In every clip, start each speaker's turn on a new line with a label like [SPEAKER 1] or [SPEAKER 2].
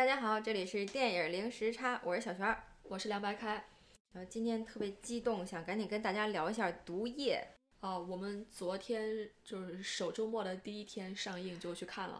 [SPEAKER 1] 大家好，这里是电影零时差，我是小璇儿，
[SPEAKER 2] 我是凉白开。
[SPEAKER 1] 呃，今天特别激动，想赶紧跟大家聊一下《毒液》
[SPEAKER 2] 啊。我们昨天就是首周末的第一天上映就去看了。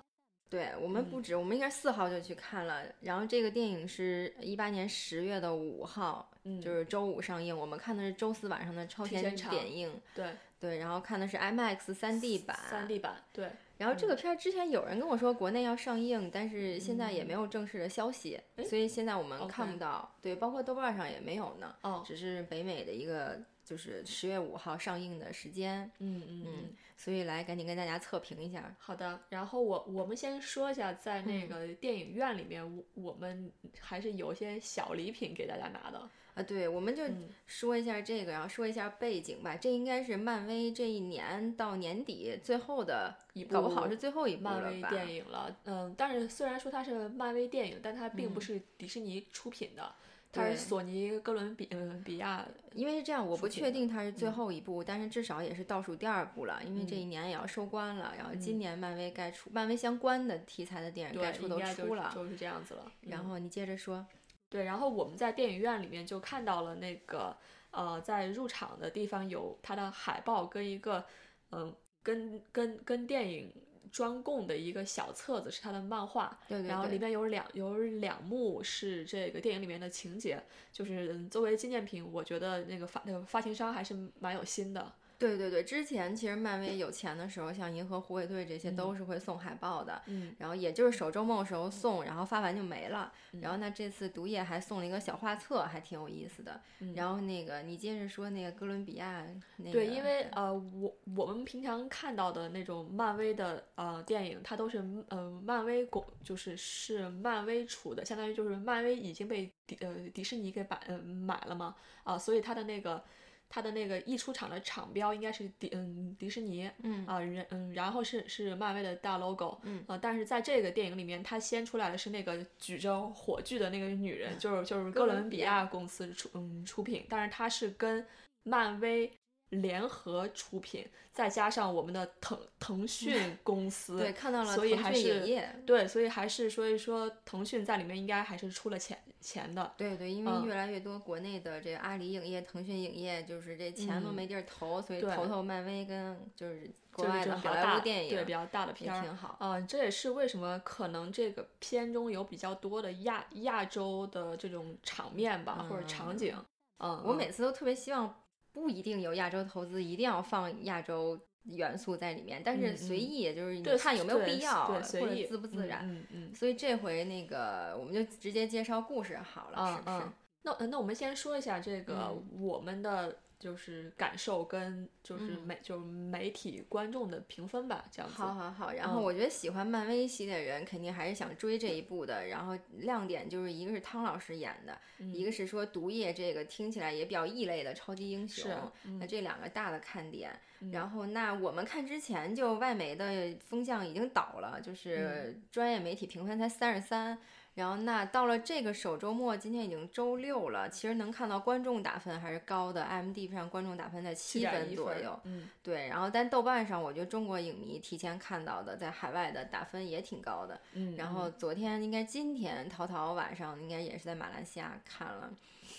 [SPEAKER 1] 对我们不止，我们应该四号就去看了。然后这个电影是一八年十月的五号，就是周五上映。我们看的是周四晚上的超前点映。
[SPEAKER 2] 对
[SPEAKER 1] 对，然后看的是 IMAX 三 D 版。
[SPEAKER 2] 三 D 版，对。
[SPEAKER 1] 然后这个片儿之前有人跟我说国内要上映，但是现在也没有正式的消息，所以现在我们看不到。对，包括豆瓣上也没有呢。
[SPEAKER 2] 哦，
[SPEAKER 1] 只是北美的一个。就是十月五号上映的时间，
[SPEAKER 2] 嗯嗯嗯，
[SPEAKER 1] 所以来赶紧跟大家测评一下。
[SPEAKER 2] 好的，然后我我们先说一下，在那个电影院里面，我我们还是有一些小礼品给大家拿的
[SPEAKER 1] 啊。对，我们就说一下这个，然后说一下背景吧。这应该是漫威这一年到年底最后的
[SPEAKER 2] 一部，
[SPEAKER 1] 搞不好是最后一部
[SPEAKER 2] 漫威电影了。嗯，但是虽然说它是漫威电影，但它并不是迪士尼出品的。它是索尼哥伦比嗯比亚，
[SPEAKER 1] 因为是这样，我不确定它是最后一部，但是至少也是倒数第二部了，因为这一年也要收官了。然后今年漫威该出漫威相关的题材的电影该出都出了，
[SPEAKER 2] 就是这样子了。
[SPEAKER 1] 然后你接着说，
[SPEAKER 2] 对，然后我们在电影院里面就看到了那个呃，在入场的地方有它的海报跟一个嗯跟跟跟电影。专供的一个小册子是他的漫画，
[SPEAKER 1] 对对，
[SPEAKER 2] 然后里面有两有两幕是这个电影里面的情节，就是作为纪念品，我觉得那个发那个发行商还是蛮有心的。
[SPEAKER 1] 对对对，之前其实漫威有钱的时候，像银河护卫队这些都是会送海报的，
[SPEAKER 2] 嗯，
[SPEAKER 1] 然后也就是首周末的时候送，然后发完就没了。然后那这次毒液还送了一个小画册，还挺有意思的。然后那个你接着说那个哥伦比亚那个，
[SPEAKER 2] 对，因为呃我我们平常看到的那种漫威的呃电影，它都是呃漫威公就是是漫威出的，相当于就是漫威已经被迪呃迪士尼给买呃买了嘛啊，所以它的那个。它的那个一出场的场标应该是迪嗯迪士尼，
[SPEAKER 1] 嗯
[SPEAKER 2] 啊然嗯然后是是漫威的大 logo，
[SPEAKER 1] 嗯
[SPEAKER 2] 啊但是在这个电影里面，它先出来的是那个举着火炬的那个女人，就是就是哥伦比亚公司出嗯出品，但是它是跟漫威。联合出品，再加上我们的腾腾讯 公司，
[SPEAKER 1] 对，看到了，
[SPEAKER 2] 所以还是对，所以还是所以说腾讯在里面应该还是出了钱钱的。
[SPEAKER 1] 对对，因为越来越多国内的这个阿里影业、腾讯影业，就是这钱都没地儿投，所以投投漫威跟就是国外的好莱坞电影，
[SPEAKER 2] 对比较大的片
[SPEAKER 1] 儿挺好。
[SPEAKER 2] 嗯，这也是为什么可能这个片中有比较多的亚亚洲的这种场面吧，或者场景。嗯，
[SPEAKER 1] 我每次都特别希望。不一定有亚洲投资，一定要放亚洲元素在里面，但是随意，也就是你看有没有必要，或者自不自然。
[SPEAKER 2] 嗯嗯。
[SPEAKER 1] 所以这回那个，我们就直接介绍故事好了，是不是？
[SPEAKER 2] 那那我们先说一下这个我们的。就是感受跟就是媒就是媒体观众的评分吧，这样子。
[SPEAKER 1] 好好好，然后我觉得喜欢漫威系列人肯定还是想追这一部的。然后亮点就是一个是汤老师演的，一个是说毒液这个听起来也比较异类的超级英雄，那这两个大的看点。然后那我们看之前就外媒的风向已经倒了，就是专业媒体评分才三十三。然后那到了这个首周末，今天已经周六了，其实能看到观众打分还是高的，IMD 上观众打分在七分左右，
[SPEAKER 2] 嗯，
[SPEAKER 1] 对。然后但豆瓣上，我觉得中国影迷提前看到的，在海外的打分也挺高的，
[SPEAKER 2] 嗯。
[SPEAKER 1] 然后昨天应该今天淘淘晚上应该也是在马来西亚看了。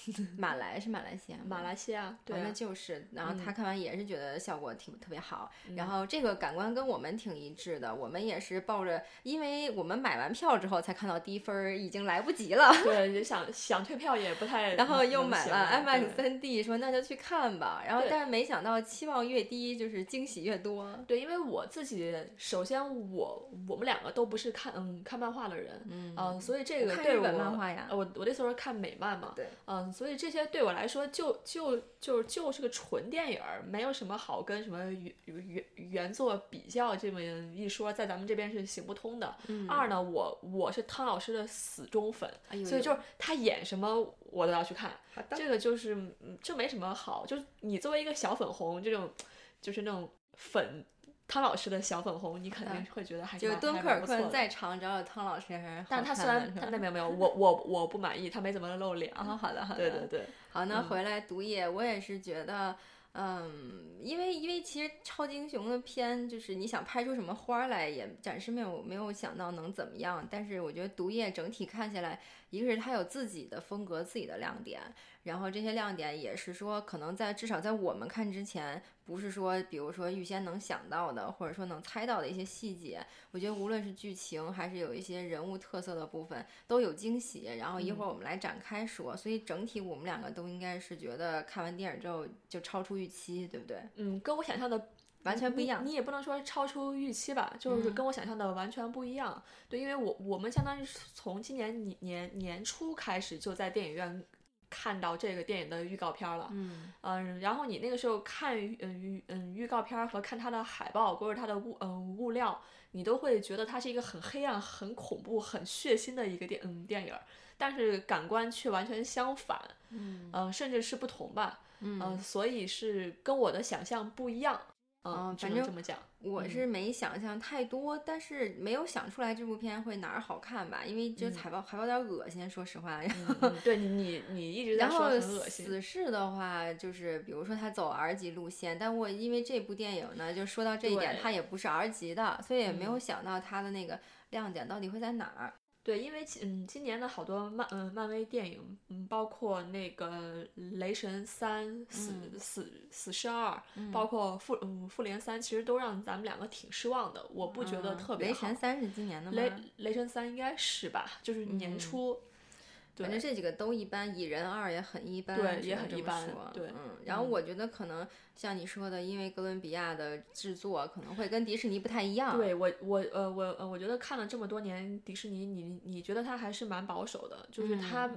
[SPEAKER 1] 马来是马来西亚，
[SPEAKER 2] 马来西亚，对，
[SPEAKER 1] 那就是。然后他看完也是觉得效果挺特别好。然后这个感官跟我们挺一致的，我们也是抱着，因为我们买完票之后才看到低分，已经来不及了。
[SPEAKER 2] 对，就想想退票也不太。
[SPEAKER 1] 然后又买了 IMAX 3D，说那就去看吧。然后但是没想到期望越低，就是惊喜越多。
[SPEAKER 2] 对，因为我自己首先我我们两个都不是看嗯看漫画的人，嗯，所以这个对
[SPEAKER 1] 我漫画呀，
[SPEAKER 2] 我我那时候看美漫嘛，
[SPEAKER 1] 对，
[SPEAKER 2] 嗯。所以这些对我来说就就就就是个纯电影儿，没有什么好跟什么原原原作比较这么一说，在咱们这边是行不通的。二呢，我我是汤老师的死忠粉，所以就是他演什么我都要去看。这个就是就没什么好，就是你作为一个小粉红，这种就是那种粉。汤老师的小粉红，你肯定会觉得还
[SPEAKER 1] 就敦刻尔克再长，只要有汤老师还是
[SPEAKER 2] 但他虽然他那没有没有，我我我不满意，他没怎么露脸。
[SPEAKER 1] 啊，好的好的。
[SPEAKER 2] 对对对。
[SPEAKER 1] 好，那回来毒液，我也是觉得，嗯，因为因为其实超级英雄的片，就是你想拍出什么花来，也暂时没有没有想到能怎么样。但是我觉得《毒液》整体看下来，一个是它有自己的风格、自己的亮点，然后这些亮点也是说，可能在至少在我们看之前，不是说比如说预先能想到的，或者说能猜到的一些细节。我觉得无论是剧情还是有一些人物特色的部分，都有惊喜。然后一会儿我们来展开说。所以整体我们两个都应该是觉得看完电影之后就超出。预期对不对？
[SPEAKER 2] 嗯，跟我想象的
[SPEAKER 1] 完全不一样。
[SPEAKER 2] 你也不能说超出预期吧，就是跟我想象的完全不一样。对，因为我我们相当于是从今年年年年初开始就在电影院看到这个电影的预告片了。
[SPEAKER 1] 嗯
[SPEAKER 2] 嗯，然后你那个时候看嗯嗯预告片和看它的海报或者它的物嗯物料，你都会觉得它是一个很黑暗、很恐怖、很血腥的一个电嗯电影，但是感官却完全相反。
[SPEAKER 1] 嗯
[SPEAKER 2] 嗯，甚至是不同吧。
[SPEAKER 1] 嗯，
[SPEAKER 2] 所以是跟我的想象不一样。嗯，
[SPEAKER 1] 反正
[SPEAKER 2] 这么讲，
[SPEAKER 1] 我是没想象太多，但是没有想出来这部片会哪儿好看吧？因为这海报海报有点恶心，说实话。
[SPEAKER 2] 对你你一直在说很恶心。
[SPEAKER 1] 死侍的话，就是比如说他走 R 级路线，但我因为这部电影呢，就说到这一点，它也不是 R 级的，所以也没有想到它的那个亮点到底会在哪儿。
[SPEAKER 2] 对，因为嗯，今年的好多漫嗯漫威电影，嗯，包括那个雷神三死死死侍二，包括复嗯复联三，其实都让咱们两个挺失望的。我不觉得特别
[SPEAKER 1] 好。雷神三是今年的吗？
[SPEAKER 2] 雷雷神三应该是吧，就是年初。
[SPEAKER 1] 反正这几个都一般，蚁人二也很一般，
[SPEAKER 2] 对，也很一般。对，
[SPEAKER 1] 嗯，然后我觉得可能像你说的，因为哥伦比亚的制作可能会跟迪士尼不太一样。
[SPEAKER 2] 对我，我呃，我呃，我觉得看了这么多年迪士尼，你你觉得它还是蛮保守的，就是它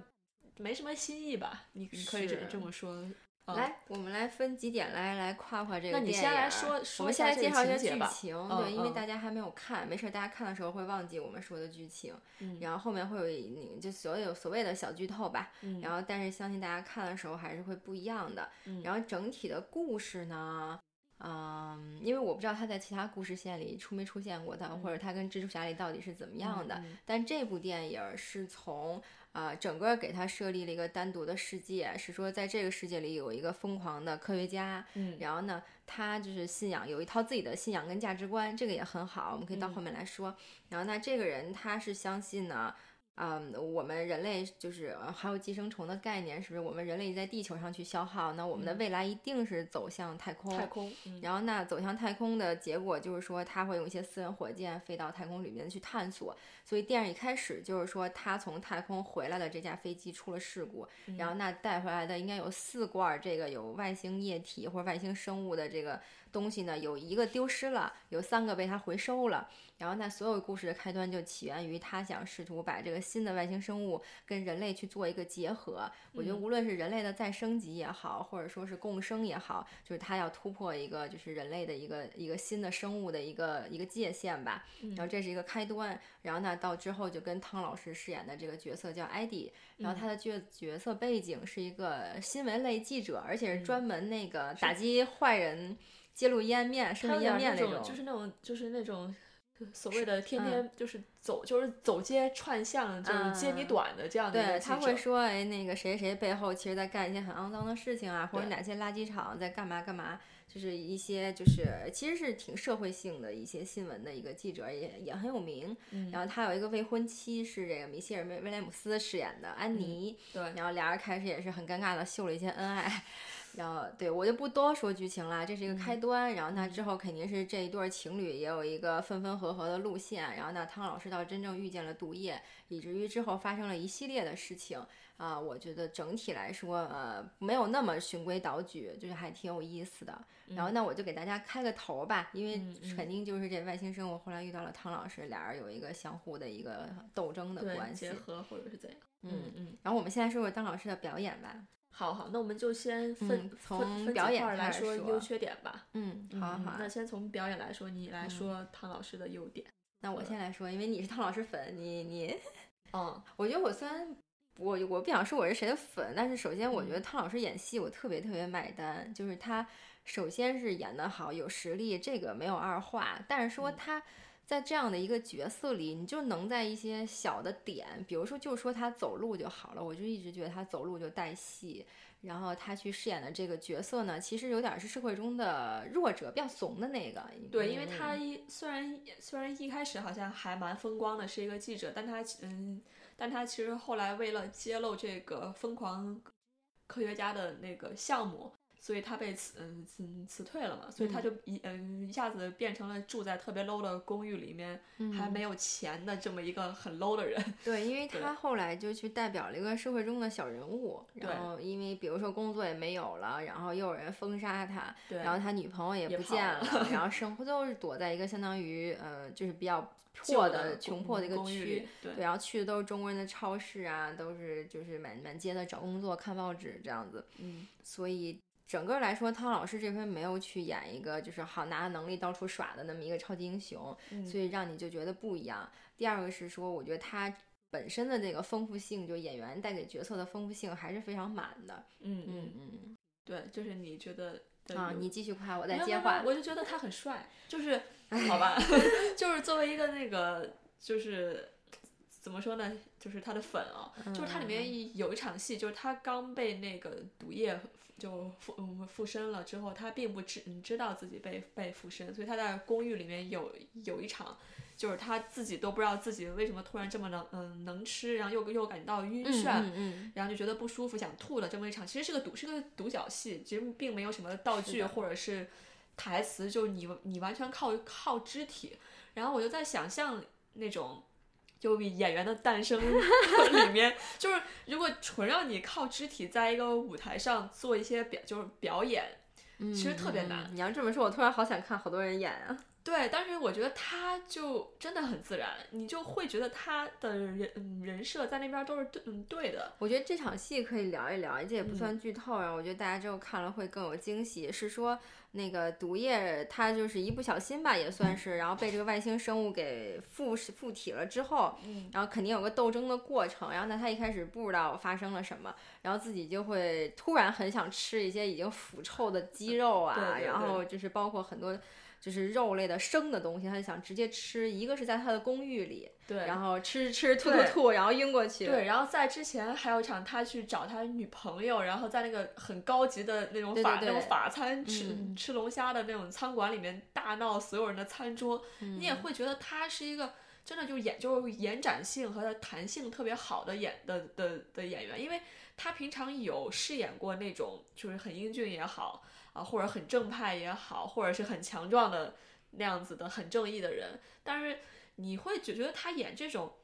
[SPEAKER 2] 没什么新意吧？你你可以这这么说。
[SPEAKER 1] 来，我们来分几点来来夸夸这个电影。
[SPEAKER 2] 那你先来说说
[SPEAKER 1] 我们先来介绍一下剧
[SPEAKER 2] 情，
[SPEAKER 1] 对，因为大家还没有看，没事，大家看的时候会忘记我们说的剧情，然后后面会有你就所有所谓的小剧透吧，然后但是相信大家看的时候还是会不一样的。然后整体的故事呢，嗯，因为我不知道他在其他故事线里出没出现过的，或者他跟蜘蛛侠里到底是怎么样的，但这部电影是从。啊，整个给他设立了一个单独的世界，是说在这个世界里有一个疯狂的科学家，
[SPEAKER 2] 嗯，
[SPEAKER 1] 然后呢，他就是信仰有一套自己的信仰跟价值观，这个也很好，我们可以到后面来说。然后那这个人他是相信呢。嗯，我们人类就是还有寄生虫的概念，是不是？我们人类在地球上去消耗，那我们的未来一定是走向太空。
[SPEAKER 2] 太空。
[SPEAKER 1] 然后那走向太空的结果就是说，他会用一些私人火箭飞到太空里面去探索。所以电影一开始就是说，他从太空回来的这架飞机出了事故，然后那带回来的应该有四罐这个有外星液体或者外星生物的这个东西呢，有一个丢失了，有三个被他回收了。然后，那所有故事的开端就起源于他想试图把这个新的外星生物跟人类去做一个结合。我觉得，无论是人类的再升级也好，或者说是共生也好，就是他要突破一个就是人类的一个一个新的生物的一个一个界限吧。然后这是一个开端。然后呢，到之后就跟汤老师饰演的这个角色叫艾迪，然后他的角角色背景是一个新闻类记者，而且是专门那个打击坏人、揭露阴暗面、生命阴暗面那
[SPEAKER 2] 种，就是那种就是那种。所谓的天天就是走，就是走街串巷，就是揭你短的这样的
[SPEAKER 1] 对，他会说，哎，那个谁谁背后其实在干一些很肮脏的事情啊，或者哪些垃圾场在干嘛干嘛，就是一些就是其实是挺社会性的一些新闻的一个记者，也也很有名。然后他有一个未婚妻是这个米歇尔威威廉姆斯饰演的安妮，
[SPEAKER 2] 对，
[SPEAKER 1] 然后俩人开始也是很尴尬的秀了一些恩爱。然后，对我就不多说剧情了，这是一个开端。然后那之后肯定是这一对情侣也有一个分分合合的路线。然后那汤老师到真正遇见了毒液，以至于之后发生了一系列的事情啊。我觉得整体来说，呃，没有那么循规蹈矩，就是还挺有意思的。然后那我就给大家开个头吧，因为肯定就是这外星生物后来遇到了汤老师，俩人有一个相互的一个斗争的关系
[SPEAKER 2] 结合或者是怎样。
[SPEAKER 1] 嗯嗯。然后我们现在说说汤老师的表演吧。
[SPEAKER 2] 好好，那我们就先分
[SPEAKER 1] 从表演
[SPEAKER 2] 来说优缺点吧。
[SPEAKER 1] 嗯，好好。
[SPEAKER 2] 那先从表演来说，你来说汤老师的优点。
[SPEAKER 1] 那我先来说，因为你是汤老师粉，你你，
[SPEAKER 2] 嗯，
[SPEAKER 1] 我觉得我虽然我我不想说我是谁的粉，但是首先我觉得汤老师演戏我特别特别买单，就是他首先是演得好，有实力，这个没有二话。但是说他在这样的一个角色里，你就能在一些小的点，比如说就说他走路就好了，我就一直觉得他走路就带戏。然后他去饰演的这个角色呢，其实有点是社会中的弱者，比较怂的那个。
[SPEAKER 2] 对，因为他一虽然虽然一开始好像还蛮风光的，是一个记者，但他嗯，但他其实后来为了揭露这个疯狂科学家的那个项目。所以他被辞嗯辞辞退了嘛，所以他就一嗯一下子变成了住在特别 low 的公寓里面，还没有钱的这么一个很 low 的人。
[SPEAKER 1] 对，因为他后来就去代表了一个社会中的小人物，然后因为比如说工作也没有了，然后又有人封杀他，然后他女朋友也不见了，然后 生活都是躲在一个相当于呃就是比较破
[SPEAKER 2] 的
[SPEAKER 1] 穷破的一个区，
[SPEAKER 2] 对，
[SPEAKER 1] 然后去的都是中国人的超市啊，都是就是满满街的找工作看报纸这样子，
[SPEAKER 2] 嗯，
[SPEAKER 1] 所以。整个来说，汤老师这回没有去演一个就是好拿能力到处耍的那么一个超级英雄，所以让你就觉得不一样。第二个是说，我觉得他本身的这个丰富性，就演员带给角色的丰富性还是非常满的。
[SPEAKER 2] 嗯嗯嗯，对，就是你觉得
[SPEAKER 1] 啊，你继续夸，我再接话。
[SPEAKER 2] 我就觉得他很帅，就是好吧，就是作为一个那个就是怎么说呢，就是他的粉啊，就是他里面有一场戏，就是他刚被那个毒液。就附嗯附身了之后，他并不知知道自己被被附身，所以他在公寓里面有有一场，就是他自己都不知道自己为什么突然这么能嗯能吃，然后又又感到晕眩，然后就觉得不舒服想吐的这么一场，其实是个独是个独角戏，其实并没有什么道具或者是台词，就你你完全靠靠肢体，然后我就在想象那种。就演员的诞生 里面，就是如果纯让你靠肢体在一个舞台上做一些表，就是表演，其实特别难。
[SPEAKER 1] 你要这么说，我突然好想看好多人演啊。
[SPEAKER 2] 对，但是我觉得他就真的很自然，你就会觉得他的人人设在那边都是对嗯对的。
[SPEAKER 1] 我觉得这场戏可以聊一聊，这也不算剧透啊。我觉得大家之后看了会更有惊喜。是说那个毒液，他就是一不小心吧，也算是，然后被这个外星生物给附附体了之后，然后肯定有个斗争的过程。然后呢，他一开始不知道发生了什么，然后自己就会突然很想吃一些已经腐臭的鸡肉啊，然后就是包括很多。就是肉类的生的东西，他就想直接吃。一个是在他的公寓里，
[SPEAKER 2] 对，
[SPEAKER 1] 然后吃吃吐吐吐，然后晕过去。
[SPEAKER 2] 对，然后在之前还有一场，他去找他女朋友，然后在那个很高级的那种法
[SPEAKER 1] 那
[SPEAKER 2] 种法餐吃吃龙虾的那种餐馆里面大闹所有人的餐桌，你也会觉得他是一个真的就演就是延展性和弹性特别好的演的的的演员，因为他平常有饰演过那种就是很英俊也好。啊，或者很正派也好，或者是很强壮的那样子的很正义的人，但是你会觉觉得他演这种，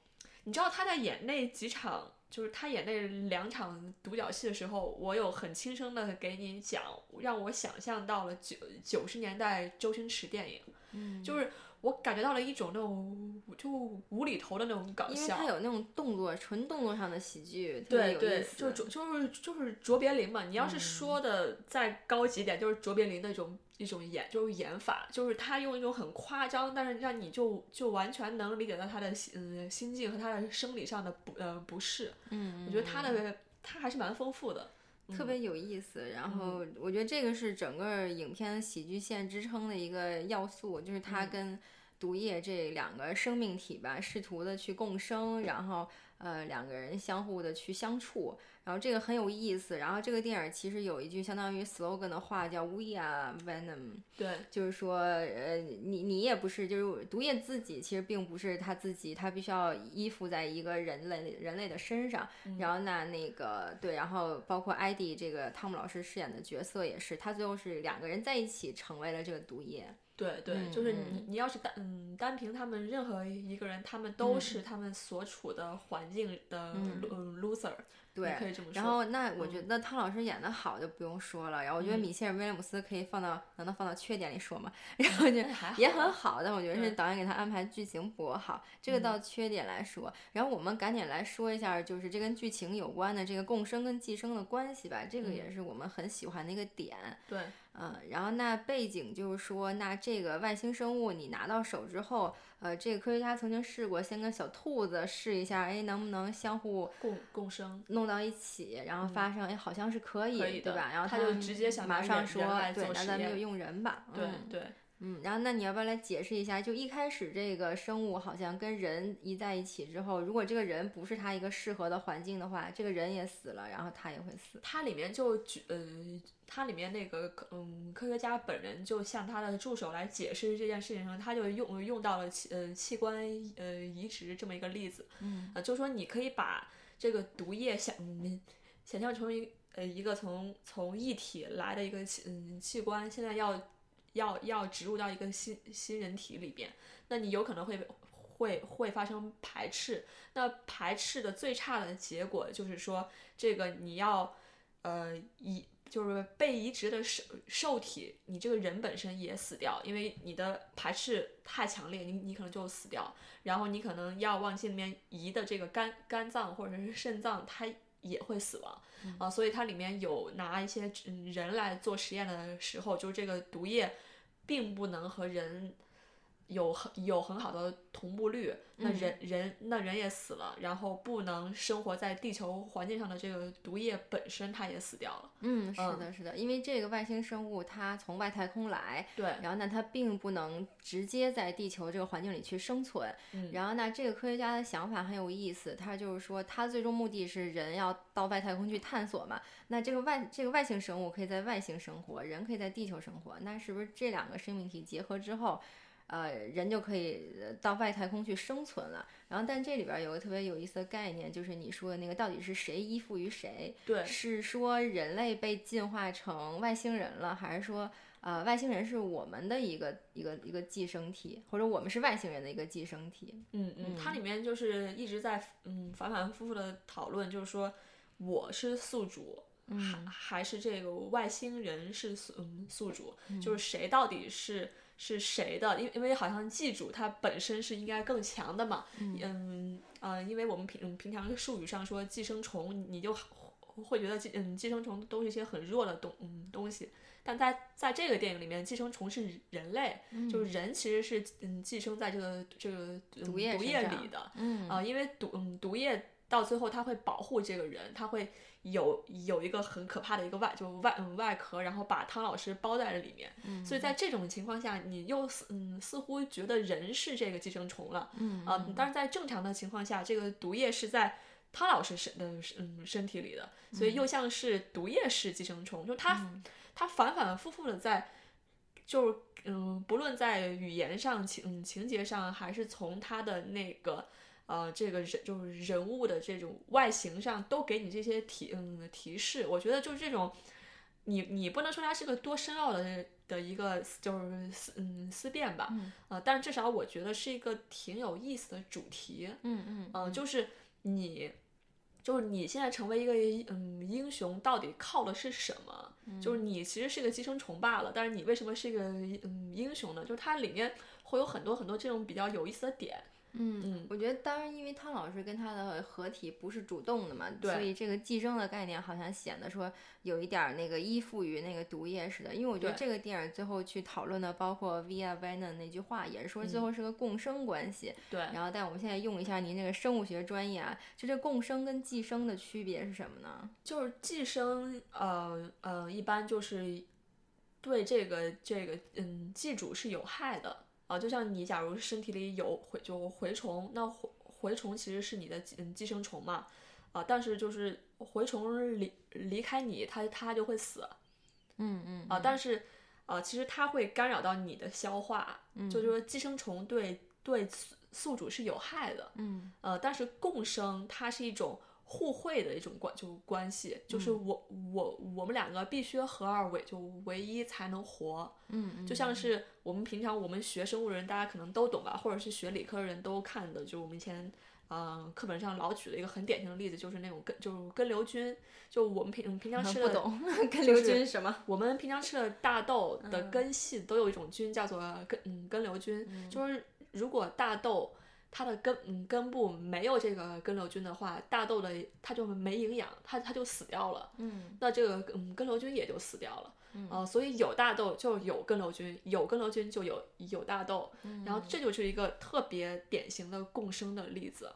[SPEAKER 2] 你知道他在演那几场，就是他演那两场独角戏的时候，我有很轻声的给你讲，让我想象到了九九十年代周星驰电影，
[SPEAKER 1] 嗯，
[SPEAKER 2] 就是。我感觉到了一种那种就无厘头的那种搞笑，因为
[SPEAKER 1] 他有那种动作，纯动作上的喜剧，
[SPEAKER 2] 对对，就就是就是卓别林嘛。你要是说的再高级点，就是卓别林那种一种演，就是演法，就是他用一种很夸张，但是让你就就完全能理解到他的心心境和他的生理上的不呃不适。
[SPEAKER 1] 嗯，
[SPEAKER 2] 我觉得他的他还是蛮丰富的。
[SPEAKER 1] 特别有意思，然后我觉得这个是整个影片喜剧线支撑的一个要素，就是它跟毒液这两个生命体吧，试图的去共生，然后呃两个人相互的去相处。然后这个很有意思，然后这个电影其实有一句相当于 slogan 的话叫 We are Venom，
[SPEAKER 2] 对，
[SPEAKER 1] 就是说，呃，你你也不是，就是毒液自己其实并不是他自己，他必须要依附在一个人类人类的身上。然后那那个对，然后包括艾迪这个汤姆老师饰演的角色也是，他最后是两个人在一起成为了这个毒液。
[SPEAKER 2] 对对，就是你你要是单嗯单凭他们任何一个人，他们都是他们所处的环境的嗯 loser。
[SPEAKER 1] 对，然后那我觉得汤老师演的好就不用说了，然后我觉得米歇尔威廉姆斯可以放到，难道放到缺点里说吗？然后就也很好，但我觉得是导演给他安排剧情不好，这个到缺点来说。然后我们赶紧来说一下，就是这跟剧情有关的这个共生跟寄生的关系吧，这个也是我们很喜欢的一个点。
[SPEAKER 2] 对。
[SPEAKER 1] 嗯，然后那背景就是说，那这个外星生物你拿到手之后，呃，这个科学家曾经试过，先跟小兔子试一下，哎，能不能相互
[SPEAKER 2] 共共生，
[SPEAKER 1] 弄到一起，然后发生，哎，好像是可
[SPEAKER 2] 以，
[SPEAKER 1] 对吧？然后
[SPEAKER 2] 他就直接想
[SPEAKER 1] 马上说，对，那咱们就用人吧。
[SPEAKER 2] 对对。
[SPEAKER 1] 嗯，然后那你要不要来解释一下？就一开始这个生物好像跟人一在一起之后，如果这个人不是他一个适合的环境的话，这个人也死了，然后他也会死。
[SPEAKER 2] 它里面就举呃，它里面那个嗯科学家本人就向他的助手来解释这件事情上，他就用用到了器呃器官呃移植这么一个例子。
[SPEAKER 1] 嗯，
[SPEAKER 2] 呃，就说你可以把这个毒液想嗯想象成一呃一个从从异体来的一个器嗯器官，现在要。要要植入到一个新新人体里边，那你有可能会会会发生排斥。那排斥的最差的结果就是说，这个你要呃移就是被移植的受受体，你这个人本身也死掉，因为你的排斥太强烈，你你可能就死掉。然后你可能要往这里面移的这个肝肝脏或者是肾脏，它也会死亡。啊，所以它里面有拿一些人来做实验的时候，就是这个毒液并不能和人有很有很好的同步率，那人人那人也死了，然后不能生活在地球环境上的这个毒液本身它也死掉了。
[SPEAKER 1] 嗯，是的，是的，因为这个外星生物它从外太空来，
[SPEAKER 2] 对，
[SPEAKER 1] 然后那它并不能直接在地球这个环境里去生存。
[SPEAKER 2] 嗯，
[SPEAKER 1] 然后那这个科学家的想法很有意思，他就是说他最终目的是人要到外太空去探索嘛，那这个外这个外星生物可以在外星生活，人可以在地球生活，那是不是这两个生命体结合之后？呃，人就可以到外太空去生存了。然后，但这里边有个特别有意思的概念，就是你说的那个到底是谁依附于谁？
[SPEAKER 2] 对，
[SPEAKER 1] 是说人类被进化成外星人了，还是说呃外星人是我们的一个一个一个寄生体，或者我们是外星人的一个寄生体？
[SPEAKER 2] 嗯嗯，它里面就是一直在嗯反反复复的讨论，就是说我是宿主，还还是这个外星人是宿嗯宿主，就是谁到底是？是谁的？因因为好像寄主它本身是应该更强的嘛。嗯呃，因为我们平平常术语上说寄生虫，你就会觉得寄嗯寄生虫都是一些很弱的东嗯东西。但在在这个电影里面，寄生虫是人类，就是人其实是嗯寄生在这个这个毒
[SPEAKER 1] 液
[SPEAKER 2] 毒液里的。
[SPEAKER 1] 嗯
[SPEAKER 2] 啊，因为毒嗯毒液到最后他会保护这个人，他会。有有一个很可怕的一个外就外嗯外壳，然后把汤老师包在了里面。
[SPEAKER 1] 嗯，
[SPEAKER 2] 所以在这种情况下，你又似嗯似乎觉得人是这个寄生虫了。
[SPEAKER 1] 嗯
[SPEAKER 2] 啊，但是在正常的情况下，这个毒液是在汤老师身的嗯身体里的，所以又像是毒液式寄生虫，就他他反反复复的在，就是嗯不论在语言上情情节上，还是从他的那个。呃，这个人就是人物的这种外形上都给你这些提嗯提示，我觉得就是这种，你你不能说它是个多深奥的的一个就是思嗯思辨吧，呃，但至少我觉得是一个挺有意思的主题，
[SPEAKER 1] 嗯嗯，
[SPEAKER 2] 呃，就是你就是你现在成为一个嗯英雄，到底靠的是什么？就是你其实是个寄生虫罢了，但是你为什么是一个嗯英雄呢？就是它里面会有很多很多这种比较有意思的点。
[SPEAKER 1] 嗯
[SPEAKER 2] 嗯，
[SPEAKER 1] 我觉得当然，因为汤老师跟他的合体不是主动的嘛，
[SPEAKER 2] 对，
[SPEAKER 1] 所以这个寄生的概念好像显得说有一点那个依附于那个毒液似的。因为我觉得这个电影最后去讨论的，包括 Via Venom 那句话，也是说最后是个共生关系。
[SPEAKER 2] 对。
[SPEAKER 1] 然后，但我们现在用一下您这个生物学专业啊，就这共生跟寄生的区别是什么呢？
[SPEAKER 2] 就是寄生，呃呃，一般就是对这个这个嗯寄主是有害的。啊，就像你假如身体里有蛔就蛔虫，那蛔蛔虫其实是你的寄寄生虫嘛，啊，但是就是蛔虫离离开你，它它就会死，
[SPEAKER 1] 嗯嗯，
[SPEAKER 2] 啊，但是啊，其实它会干扰到你的消化，就就是寄生虫对对宿主是有害的，
[SPEAKER 1] 嗯，
[SPEAKER 2] 呃，但是共生它是一种。互惠的一种关就关系，就是我我我们两个必须合二为就唯一才能活，
[SPEAKER 1] 嗯，
[SPEAKER 2] 就像是我们平常我们学生物人，大家可能都懂吧，或者是学理科的人都看的，就我们以前嗯课本上老举的一个很典型的例子，就是那种根就是根瘤菌，就我们平平常吃的
[SPEAKER 1] 不懂根瘤菌什么，
[SPEAKER 2] 我们平常吃的大豆的根系都有一种菌叫做根嗯根瘤菌，就是如果大豆。它的根嗯根部没有这个根瘤菌的话，大豆的它就没营养，它它就死掉了。
[SPEAKER 1] 嗯，
[SPEAKER 2] 那这个嗯根瘤菌也就死掉了。
[SPEAKER 1] 嗯，
[SPEAKER 2] 所以有大豆就有根瘤菌，有根瘤菌就有有大豆。
[SPEAKER 1] 嗯，
[SPEAKER 2] 然后这就是一个特别典型的共生的例子。
[SPEAKER 1] 嗯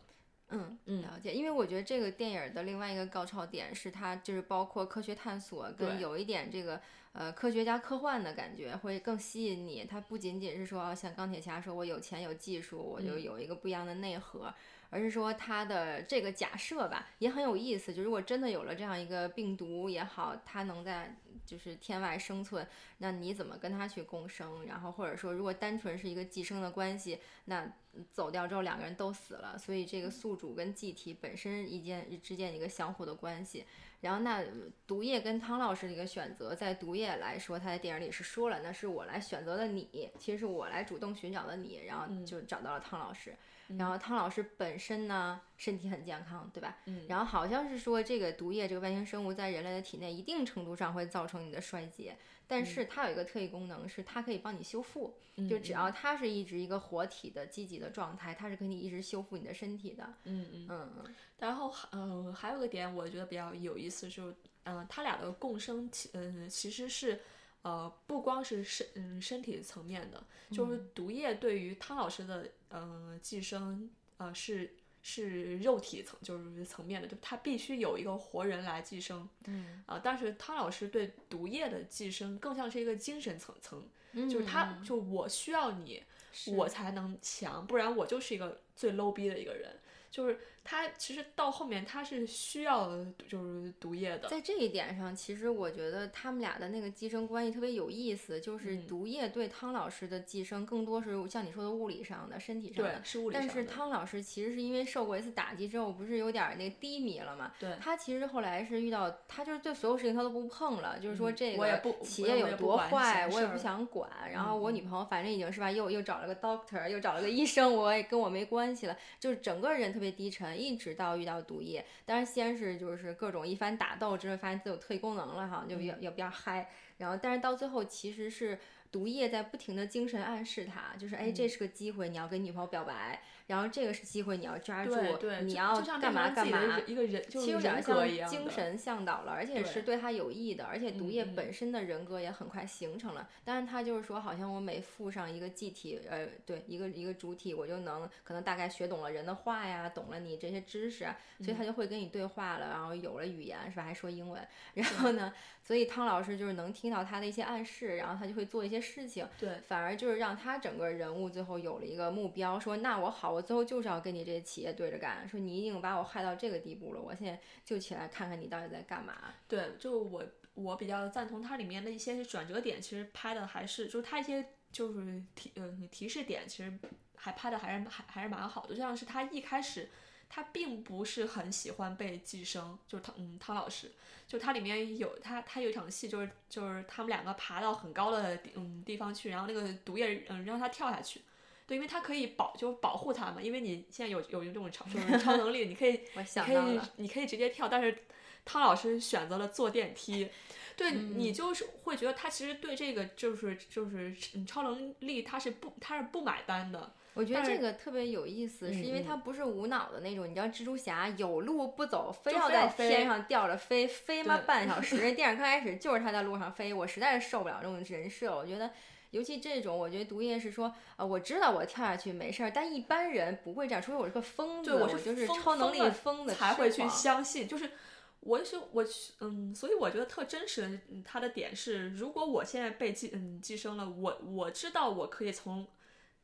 [SPEAKER 2] 嗯嗯，
[SPEAKER 1] 了解。因为我觉得这个电影的另外一个高潮点是它就是包括科学探索跟有一点这个。呃科学家科幻的感觉，会更吸引你。它不仅仅是说像钢铁侠说，我有钱有技术，我就有一个不一样的内核。而是说它的这个假设吧，也很有意思。就如果真的有了这样一个病毒也好，它能在就是天外生存，那你怎么跟它去共生？然后或者说，如果单纯是一个寄生的关系，那走掉之后两个人都死了，所以这个宿主跟祭体本身一间之间一个相互的关系。然后那毒液跟汤老师的一个选择，在毒液来说，他在电影里是说了，那是我来选择的你，其实是我来主动寻找的你，然后就找到了汤老师。然后汤老师本身呢，身体很健康，对吧？
[SPEAKER 2] 嗯。
[SPEAKER 1] 然后好像是说这个毒液这个外星生物在人类的体内一定程度上会造成你的衰竭，但是它有一个特异功能，是它可以帮你修复。就只要它是一直一个活体的积极的状态，它是可以一直修复你的身体的。
[SPEAKER 2] 嗯
[SPEAKER 1] 嗯嗯。
[SPEAKER 2] 然后嗯，还有个点我觉得比较有意思，就是嗯，他俩的共生其嗯其实是。呃，不光是身嗯身体层面的，就是毒液对于汤老师的呃寄生呃是是肉体层就是层面的，就他必须有一个活人来寄生，
[SPEAKER 1] 嗯。
[SPEAKER 2] 啊，但是汤老师对毒液的寄生更像是一个精神层层，就是他就我需要你，我才能强，不然我就是一个最 low 逼的一个人，就是。他其实到后面他是需要就是毒液的，
[SPEAKER 1] 在这一点上，其实我觉得他们俩的那个寄生关系特别有意思，就是毒液对汤老师的寄生更多是像你说的物理上的、身体上的，
[SPEAKER 2] 是物理上
[SPEAKER 1] 的。但是汤老师其实是因为受过一次打击之后，不是有点那个低迷了嘛？
[SPEAKER 2] 对。
[SPEAKER 1] 他其实后来是遇到他就是对所有事情他都不碰了，就是说这
[SPEAKER 2] 个
[SPEAKER 1] 企业有多坏，我
[SPEAKER 2] 也
[SPEAKER 1] 不想管。然后我女朋友反正已经是吧，又又找了个 doctor，又找了个医生，我也跟我没关系了，就是整个人特别低沉。一直到遇到毒液，当然先是就是各种一番打斗之后，发现自己有特异功能了哈，就比较也比较嗨。然后，但是到最后其实是毒液在不停的精神暗示他，就是哎，这是个机会，你要跟女朋友表白。然后这个是机会，你要抓住，你要干嘛干嘛。
[SPEAKER 2] 一个人，
[SPEAKER 1] 其实有点
[SPEAKER 2] 像
[SPEAKER 1] 精神向导了，而且是对他有益的。而且毒液本身的人格也很快形成了。但是他就是说，好像我每附上一个机体，呃，对，一个一个主体，我就能可能大概学懂了人的话呀，懂了你这些知识，所以他就会跟你对话了，然后有了语言，是吧？还说英文。然后呢，所以汤老师就是能听到他的一些暗示，然后他就会做一些事情。
[SPEAKER 2] 对，
[SPEAKER 1] 反而就是让他整个人物最后有了一个目标，说那我好。我最后就是要跟你这些企业对着干，说你已经把我害到这个地步了，我现在就起来看看你到底在干嘛。
[SPEAKER 2] 对，就我我比较赞同它里面的一些转折点，其实拍的还是就是它一些就是提嗯提示点，其实还拍的还是还还是蛮好的。就像是他一开始他并不是很喜欢被寄生，就是汤嗯汤老师，就他里面有他他有一场戏，就是就是他们两个爬到很高的嗯地方去，然后那个毒液嗯让他跳下去。对，因为他可以保，就保护他嘛。因为你现在有有这种超就是超能力，你可以，你可以，你可以直接跳。但是汤老师选择了坐电梯，对你就是会觉得他其实对这个就是就是超能力他是不他是不买单的。
[SPEAKER 1] 我觉得这个特别有意思，是因为它不是无脑的那种。你知道蜘蛛侠有路不走，非要在天上吊着飞，飞嘛半小 时。电影刚开始就是他在路上飞，我实在是受不了这种人设，我觉得。尤其这种，我觉得毒液是说，呃，我知道我跳下去没事儿，但一般人不会这样，除非我是个疯子，我
[SPEAKER 2] 就是
[SPEAKER 1] 超能力
[SPEAKER 2] 疯
[SPEAKER 1] 子
[SPEAKER 2] 才会去相信。就是，我是我，嗯，所以我觉得特真实的，他的点是，如果我现在被寄嗯寄生了，我我知道我可以从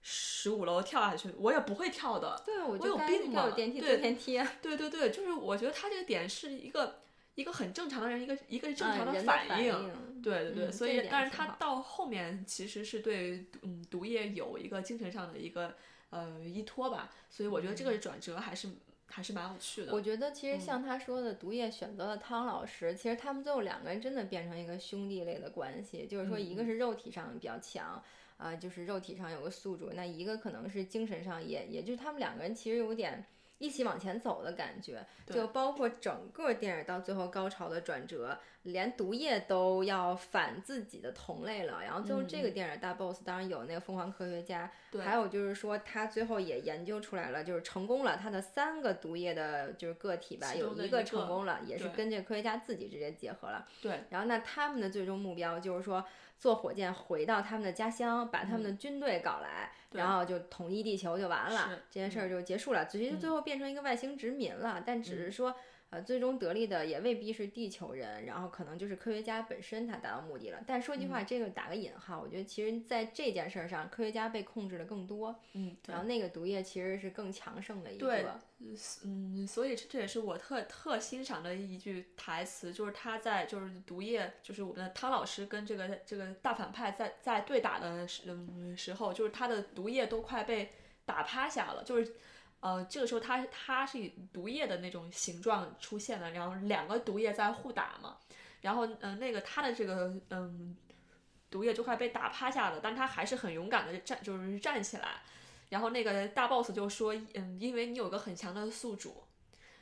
[SPEAKER 2] 十五楼跳下去，我也不会跳的。
[SPEAKER 1] 对，我
[SPEAKER 2] 有病吗？
[SPEAKER 1] 电梯
[SPEAKER 2] 对
[SPEAKER 1] 电梯。
[SPEAKER 2] 对对对，就是我觉得他这个点是一个。一个很正常的人，一个一个正常
[SPEAKER 1] 的
[SPEAKER 2] 反
[SPEAKER 1] 应，
[SPEAKER 2] 对对对，所以，但是他到后面其实是对嗯毒液有一个精神上的一个呃依托吧，所以我觉得这个转折还是还是蛮有趣的。
[SPEAKER 1] 我觉得其实像他说的，毒液选择了汤老师，其实他们最后两个人真的变成一个兄弟类的关系，就是说一个是肉体上比较强，啊，就是肉体上有个宿主，那一个可能是精神上也，也就是他们两个人其实有点。一起往前走的感觉，就包括整个电影到最后高潮的转折，连毒液都要反自己的同类了。然后最后这个电影大 boss 当然有那个疯狂科学家，还有就是说他最后也研究出来了，就是成功了，他的三个毒液的就是个体吧，有
[SPEAKER 2] 一
[SPEAKER 1] 个成功了，也是跟这个科学家自己直接结合了。
[SPEAKER 2] 对，
[SPEAKER 1] 然后那他们的最终目标就是说。坐火箭回到他们的家乡，把他们的军队搞来，然后就统一地球就完了，这件事儿就结束了。其实最后变成一个外星殖民了，但只
[SPEAKER 2] 嗯
[SPEAKER 1] 是说。呃，最终得利的也未必是地球人，然后可能就是科学家本身他达到目的了。但说句
[SPEAKER 2] 嗯
[SPEAKER 1] 话，这个打个引号，我觉得其实在这件事儿上，科学家被控制的更多，
[SPEAKER 2] 嗯，
[SPEAKER 1] 然后那个毒液其实是更强盛的一
[SPEAKER 2] 对
[SPEAKER 1] 个。
[SPEAKER 2] 嗯，所以这这也是我特特欣赏的一句台词，就是他在就是毒液，就是我们的汤老师跟这个这个大反派在在对打的时嗯时候，就是他的毒液都快被打趴下了，就是呃这个时候他他是以毒液的那种形状出现的，然后两个毒液在互打嘛，然后嗯、那个他的这个嗯毒液就快被打趴下了，但他还是很勇敢的站就是站起来。然后那个大 boss 就说，嗯，因为你有个很强的宿主，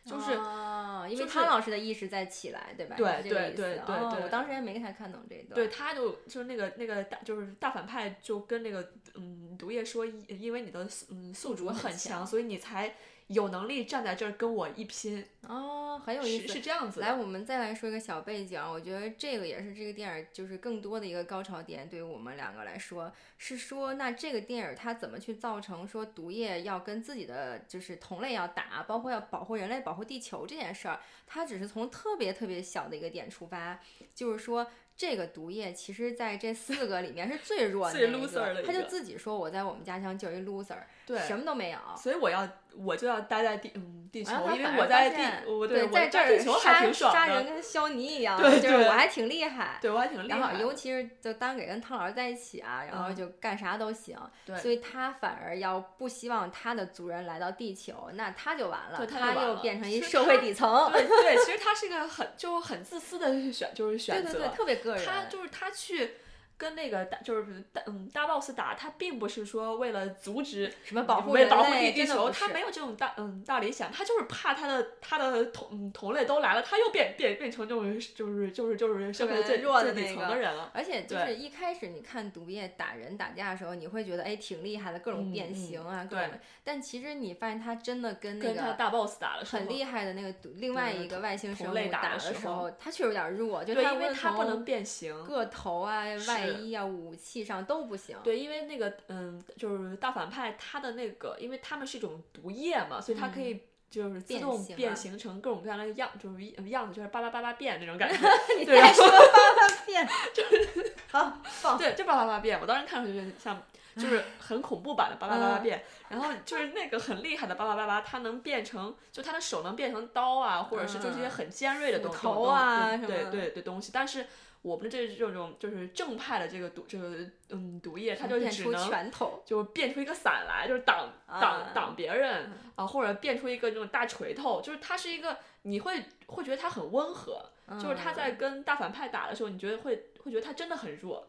[SPEAKER 2] 就是、
[SPEAKER 1] 哦，因为
[SPEAKER 2] 就是
[SPEAKER 1] 汤老师的意识在起来，对吧？
[SPEAKER 2] 对对对对对
[SPEAKER 1] 哦我当时还没太看懂这一段。
[SPEAKER 2] 对，他就就是那个那个大就是大反派就跟那个嗯毒液说，因因为你的宿嗯宿主
[SPEAKER 1] 主很
[SPEAKER 2] 强所以你才有能力站在这儿跟我一拼，
[SPEAKER 1] 哦，很有意思。
[SPEAKER 2] 是这样子。
[SPEAKER 1] 来，我们再来说一个小背景，我觉得这个也是这个电影就是更多的一个高潮点，对于我们两个来说，是说那这个电影它怎么去造成说毒液要跟自己的就是同类要打，包括要保护人类、保护地球这件事儿，它只是从特别特别小的一个点出发，就是说。这个毒液其实在这四个里面是最弱的
[SPEAKER 2] 最 loser 的
[SPEAKER 1] 个，他就自己说我在我们家乡就是一 loser，
[SPEAKER 2] 对，
[SPEAKER 1] 什么都没有。
[SPEAKER 2] 所以我要我就要待在地嗯地球因为我在地我
[SPEAKER 1] 在这儿
[SPEAKER 2] 地球还
[SPEAKER 1] 杀
[SPEAKER 2] 挺爽，
[SPEAKER 1] 杀人跟 削泥一样，
[SPEAKER 2] 对
[SPEAKER 1] 就是我还挺厉害。
[SPEAKER 2] 对我还挺厉
[SPEAKER 1] 然后，
[SPEAKER 2] 害。
[SPEAKER 1] 尤其是就当给跟汤老师在一起啊，然后
[SPEAKER 2] 嗯
[SPEAKER 1] 就干啥都行，
[SPEAKER 2] 对
[SPEAKER 1] 所以他反而要不希望他的族人来到地球，那他就完了，
[SPEAKER 2] 他
[SPEAKER 1] 又变成一社会底层，
[SPEAKER 2] 对对，其实他是个很就很自私的选，就是 选择。
[SPEAKER 1] 对对，特别个人。
[SPEAKER 2] 他就是他去跟那个大就是大嗯大 boss 打，他并不是说为了阻止
[SPEAKER 1] 什么保护
[SPEAKER 2] 为保护地地球，他没有这种大嗯大理想，他就是怕他的他的同嗯同类都来了，他又变变变成这种就是就是就是社会最
[SPEAKER 1] 弱的
[SPEAKER 2] 最底
[SPEAKER 1] 那个
[SPEAKER 2] 层的人了。
[SPEAKER 1] 而且就是一开始你看毒液打人打架的时候，你会觉得哎挺厉害的，各种变形啊，各
[SPEAKER 2] 对
[SPEAKER 1] 种。但其实你发现他真的跟那个
[SPEAKER 2] 大 boss 打的时候
[SPEAKER 1] 很厉害的那个另外一个外星生物打
[SPEAKER 2] 打的时候
[SPEAKER 1] 他确实有点弱，就，他
[SPEAKER 2] 因为他不能变形。
[SPEAKER 1] 个头啊、外
[SPEAKER 2] 是
[SPEAKER 1] 衣啊、武器上都不行。
[SPEAKER 2] 对，因为那个嗯，就是大反派他的那个，因为他们是一种毒液嘛，所以它可以就是自动变形成各种各样的样，就是样子就是叭叭叭叭变那种感觉。
[SPEAKER 1] 你再说八八变，好放。
[SPEAKER 2] 对，就叭叭叭变，我当时看上去像就是很恐怖版的叭叭叭叭
[SPEAKER 1] 嗯
[SPEAKER 2] 变，然后就是那个很厉害的叭叭叭叭，它能变成，就它的手能变成刀啊，或者是就是一些
[SPEAKER 1] 嗯
[SPEAKER 2] 很尖锐的东西
[SPEAKER 1] 啊
[SPEAKER 2] 对对对东西，但是。我们的这这种就是正派的这个毒这个嗯毒液，它就只能
[SPEAKER 1] 拳头，
[SPEAKER 2] 就变出一个伞来，就是挡挡
[SPEAKER 1] 啊
[SPEAKER 2] 挡别人啊，或者变出一个这种大锤头，就是它是一个你会会觉得它很温和，就是他在
[SPEAKER 1] 嗯。
[SPEAKER 2] 跟大反派打的时候，你觉得会会觉得他真的很弱，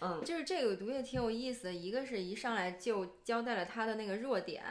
[SPEAKER 2] 嗯，
[SPEAKER 1] 就是这个毒液挺有意思的，一个是一上来就交代了他的那个弱点，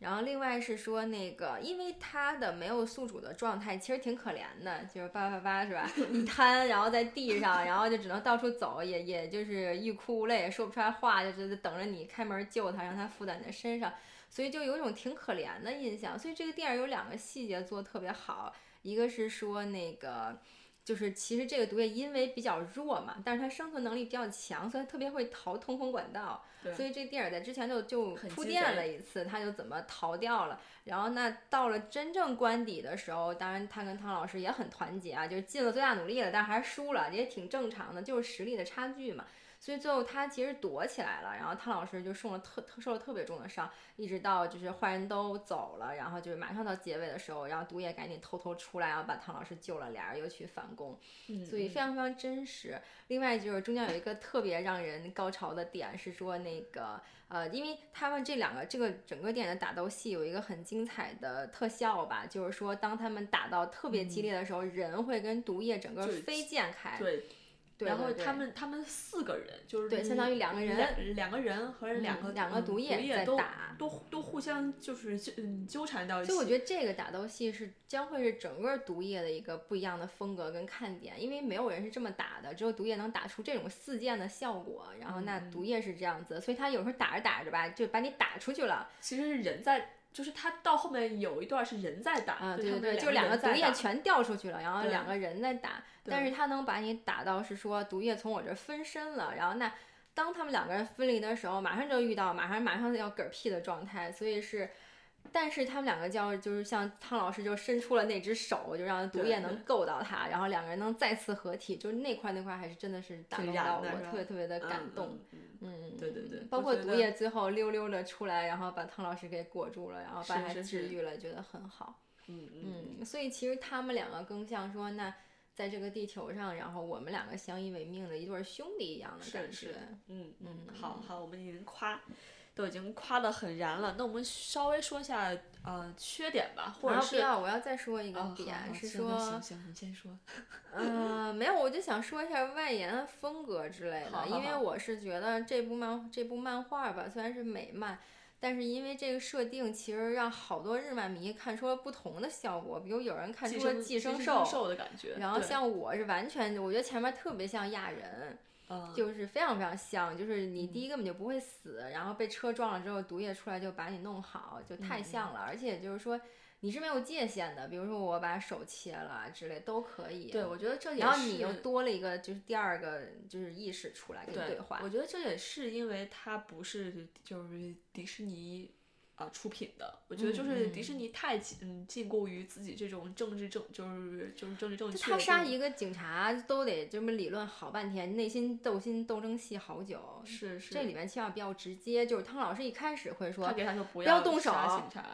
[SPEAKER 1] 然后另外是说那个，因为他的没有宿主的状态其实挺可怜的，就是叭叭叭是吧？一瘫，然后在地上，然后就只能到处走，也也就是欲哭无泪，也说不出来话，就只是等着你开门救他，让他附在你的身上，所以就有一种挺可怜的印象。所以这个电影有两个细节做得特别好，一个是说那个。就是其实这个毒液因为比较弱嘛，但是它生存能力比较强，所以它特别会逃通风管道。
[SPEAKER 2] 对
[SPEAKER 1] 所以这电影在之前就就铺垫了一次，他就怎么逃掉了。然后那到了真正关底的时候，当然他跟汤老师也很团结啊，就是尽了最大努力了，但还是输了，也挺正常的，就是实力的差距嘛。所以最后他其实躲起来了，然后汤老师就受了特特受了特别重的伤，一直到就是坏人都走了，然后就是马上到结尾的时候，然后毒液赶紧偷偷出来，然后把汤老师救了，俩人又去反攻，
[SPEAKER 2] 嗯
[SPEAKER 1] 所以非常非常真实。另外就是中间有一个特别让人高潮的点是说那个呃，因为他们这两个这个整个电影的打斗戏有一个很精彩的特效吧，就是说当他们打到特别激烈的时候，人会跟毒液整个飞溅开。
[SPEAKER 2] 对。
[SPEAKER 1] 对
[SPEAKER 2] 然后他们他们四个人就是
[SPEAKER 1] 对相当于两个人
[SPEAKER 2] 两两个人和两个
[SPEAKER 1] 嗯两个
[SPEAKER 2] 嗯
[SPEAKER 1] 毒液在
[SPEAKER 2] 都
[SPEAKER 1] 打
[SPEAKER 2] 都都互相就是纠嗯纠缠到一起。
[SPEAKER 1] 所以我觉得这个打斗戏是将会是整个毒液的一个不一样的风格跟看点，因为没有人是这么打的，只有毒液能打出这种四溅的效果。然后那
[SPEAKER 2] 嗯
[SPEAKER 1] 毒液是这样子，所以他有时候打着打着吧，就把你打出去了。
[SPEAKER 2] 其实是人在，就是他到后面有一段是人在打，
[SPEAKER 1] 啊，
[SPEAKER 2] 就他们
[SPEAKER 1] 对对对，就
[SPEAKER 2] 两
[SPEAKER 1] 两个毒液全掉出去了，然后两个人在打，但是他能把你打到是说毒液从我这儿分身了，然后那当他们两个人分离的时候，马上就遇到马上马上要嗝屁的状态，所以是但是他们两个叫就是像汤老师就伸出了那只手，就让毒液能够到他，然后两个人能再次合体，就是那块那块还是真的是打动到我，特别特别的感动。
[SPEAKER 2] 嗯，对对对，
[SPEAKER 1] 包括毒液最后溜溜的出来，然后把汤老师给裹住了，然后把他治愈了，觉得很好。
[SPEAKER 2] 嗯
[SPEAKER 1] 嗯，所以其实他们两个更像说，那在这个地球上，然后我们两个相依为命的一对兄弟一样的感觉。
[SPEAKER 2] 嗯嗯，好好，我们已经夸。都已经夸得很燃了，那我们稍微说一下呃缺点吧，或者是
[SPEAKER 1] 不要，我要再说一个点，是说
[SPEAKER 2] 行行，你先说。
[SPEAKER 1] 嗯，没有，我就想说一下外延风格之类的，因为我是觉得这部漫这部漫画吧，虽然是美漫，但是因为这个设定，其实让好多日漫迷看出了不同的效果，比如有人看出了寄
[SPEAKER 2] 生
[SPEAKER 1] 兽
[SPEAKER 2] 的感觉，
[SPEAKER 1] 然后像我是完全，我觉得前面特别像亚人。就是非常非常像，就是你第一根本就不会死，然后被车撞了之后，毒液出来就把你弄好，就太像了。而且就是说你是没有界限的，比如说我把手切了之类都可以。
[SPEAKER 2] 对，我觉得这也
[SPEAKER 1] 然后你又多了一个就是第二个就是意识出来跟对话。
[SPEAKER 2] 我觉得这也是因为它不是就是迪士尼。啊，出品的，我觉得就是迪士尼太禁禁锢于自己这种政治正，就是就是政治正确。
[SPEAKER 1] 他杀一个警察都得这么理论好半天，内心斗心斗争戏好久。
[SPEAKER 2] 是是。
[SPEAKER 1] 这里面千万不要直接，就是汤老师一开始会说，
[SPEAKER 2] 他给他说
[SPEAKER 1] 不
[SPEAKER 2] 要
[SPEAKER 1] 动手，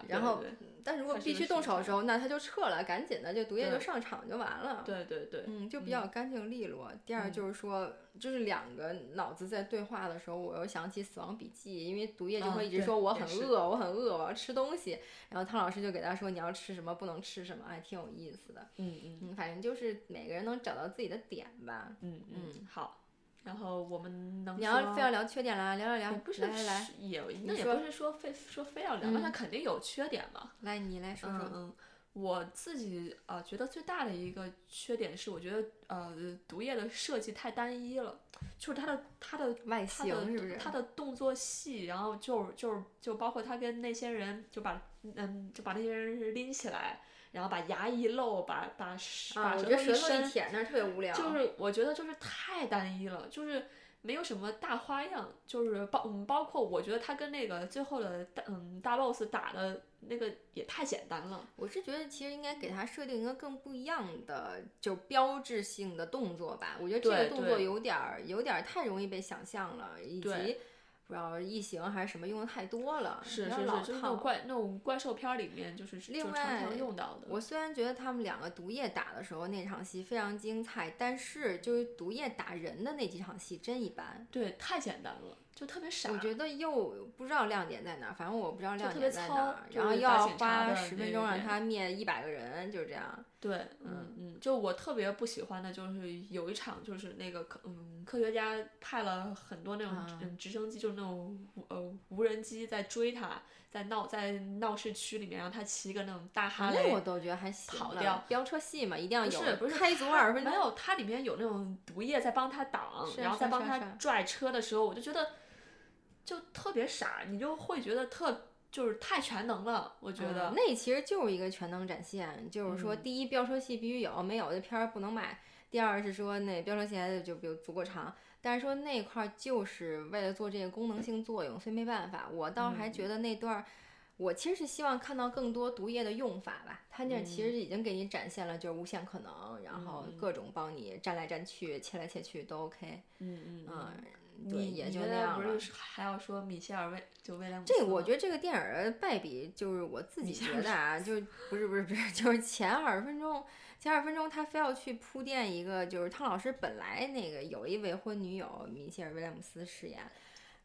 [SPEAKER 1] 然后。
[SPEAKER 2] 对
[SPEAKER 1] 但如果必须动手的时候，那他就撤了，赶紧的，就毒液就上场就完了。
[SPEAKER 2] 对对对，
[SPEAKER 1] 嗯，就比较干净利落。第二就是说，就是两个脑子在对话的时候，我又想起《死亡笔记》，因为毒液就会一直说我很饿，我很饿，我要吃东西。然后汤老师就给他说你要吃什么，不能吃什么，还挺有意思的。
[SPEAKER 2] 嗯
[SPEAKER 1] 嗯，反正就是每个人能找到自己的点吧。
[SPEAKER 2] 嗯嗯，好。然后我们能
[SPEAKER 1] 你要非要聊缺点啦，聊聊聊，
[SPEAKER 2] 不是
[SPEAKER 1] 来来来，
[SPEAKER 2] 也那也不是说非说非要聊，那他肯定有缺点嘛。
[SPEAKER 1] 来，你来说说。
[SPEAKER 2] 嗯，我自己呃觉得最大的一个缺点是，我觉得呃毒液的设计太单一了，就是它的它的
[SPEAKER 1] 外形是不是？
[SPEAKER 2] 它的动作戏，然后就就就包括他跟那些人就把嗯就把那些人拎起来。然后把牙一露，把把把
[SPEAKER 1] 舌
[SPEAKER 2] 头
[SPEAKER 1] 一舔，那特别无聊。
[SPEAKER 2] 就是我觉得就是太单一了，就是没有什么大花样。就是包嗯，包括我觉得他跟那个最后的大嗯大 boss 打的那个也太简单了。
[SPEAKER 1] 我是觉得其实应该给他设定一个更不一样的，就标志性的动作吧。我觉得这个动作有点儿有点儿太容易被想象了，以及。不知道异形还是什么用的太多了，
[SPEAKER 2] 是是是，就是那种怪那种怪兽片里面就是
[SPEAKER 1] 另
[SPEAKER 2] 外用到的。
[SPEAKER 1] 我虽然觉得他们两个毒液打的时候那场戏非常精彩，但是就是毒液打人的那几场戏真一般。
[SPEAKER 2] 对，太简单了。就特别傻，
[SPEAKER 1] 我觉得又不知道亮点在哪，反正我不知道亮点在
[SPEAKER 2] 哪，
[SPEAKER 1] 然后又要花十分钟让他灭一百个人，就是这样。
[SPEAKER 2] 对，嗯嗯，就我特别不喜欢的就是有一场，就是那个科嗯科学家派了很多那种直升机，就是那种呃无人机在追他，在闹在闹市区里面，然后他骑个那种大哈雷，
[SPEAKER 1] 那我都觉得还行。
[SPEAKER 2] 跑掉
[SPEAKER 1] 飙车戏嘛，一定要有，
[SPEAKER 2] 不是
[SPEAKER 1] 开足二十分钟。
[SPEAKER 2] 没有，它里面有那种毒液在帮他挡，然后在帮他拽车的时候，我就觉得。就特别傻，你就会觉得特就是太全能了。我觉得
[SPEAKER 1] 那其实就是一个全能展现，就是说，第一飙车戏必须有，没有这片儿不能卖。第二是说那飙车戏还得就比如足够长，但是说那块儿就是为了做这个功能性作用，所以没办法。我倒还觉得那段儿，我其实是希望看到更多毒液的用法吧。他那其实已经给你展现了就是无限可能，然后各种帮你站来站去、切来切去都 OK。
[SPEAKER 2] 嗯嗯
[SPEAKER 1] 嗯。你也就那样
[SPEAKER 2] 了。不是还要说米歇尔威就威廉姆
[SPEAKER 1] 斯？这我觉得这个电影的败笔就是我自己觉得啊，就 不是不是不是，就是前二十分钟，前二十分钟他非要去铺垫一个，就是汤老师本来那个有一未婚女友，米歇尔威廉姆斯饰演。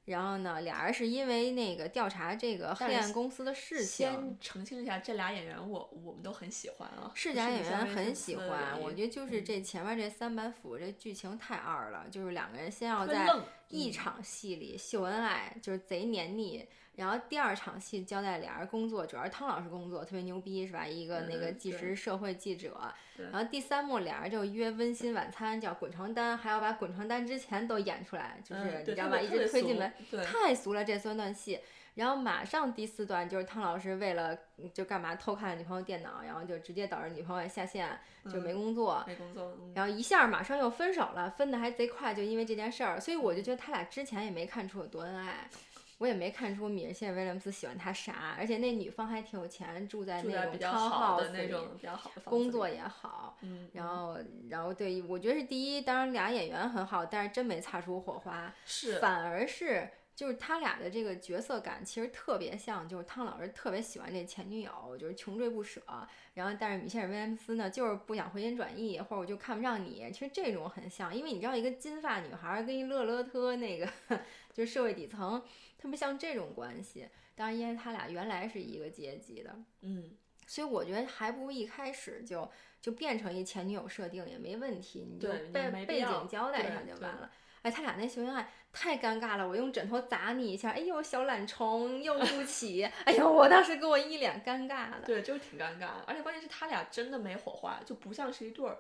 [SPEAKER 1] 然后呢，俩人是因为那个调查这个黑暗公司的事情。
[SPEAKER 2] 先澄清一下，这俩演员我我们都很喜欢啊。
[SPEAKER 1] 是俩演员很喜欢，我觉得就是这前面这三板斧这剧情太二了，就是两个人先要在一场戏里秀恩爱，就是贼黏腻。然后第二场戏交代俩人工作，主要是汤老师工作特别牛逼，是吧？一个那个纪实社会记者。然后第三幕俩人就约温馨晚餐，叫滚床单，还要把滚床单之前都演出来，就是你知道吧？一直推进门，太俗了这三段戏。然后马上第四段就是汤老师为了就干嘛偷看女朋友电脑，然后就直接导致女朋友下线，就没工作。
[SPEAKER 2] 没工作。
[SPEAKER 1] 然后一下马上又分手了，分的还贼快，就因为这件事儿。所以我就觉得他俩之前也没看出有多恩爱。我也没看出米歇尔威廉姆斯喜欢他啥，而且那女方还挺有钱，住在那种超
[SPEAKER 2] 好的那种比较好的房子
[SPEAKER 1] 工作也好，
[SPEAKER 2] 嗯，
[SPEAKER 1] 然后然后对我觉得是第一，当然俩演员很好，但是真没擦出火花，
[SPEAKER 2] 是
[SPEAKER 1] 反而是就是他俩的这个角色感其实特别像，就是汤老师特别喜欢这前女友，就是穷追不舍，然后但是米歇尔威廉姆斯呢就是不想回心转意，或者我就看不上你，其实这种很像，因为你知道一个金发女孩跟一乐乐特那个 就是社会底层，特别像这种关系。当然，因为他俩原来是一个阶级的，
[SPEAKER 2] 嗯，
[SPEAKER 1] 所以我觉得还不如一开始就就变成一前女友设定也没问题，你就背背景交代
[SPEAKER 2] 一
[SPEAKER 1] 下就完了。哎，他俩那秀恩爱太尴尬了，我用枕头砸你一下，哎呦小懒虫又不起，哎呦我当时给我一脸尴尬的，
[SPEAKER 2] 对，就是挺尴尬的，而且关键是他俩真的没火花，就不像是一对儿。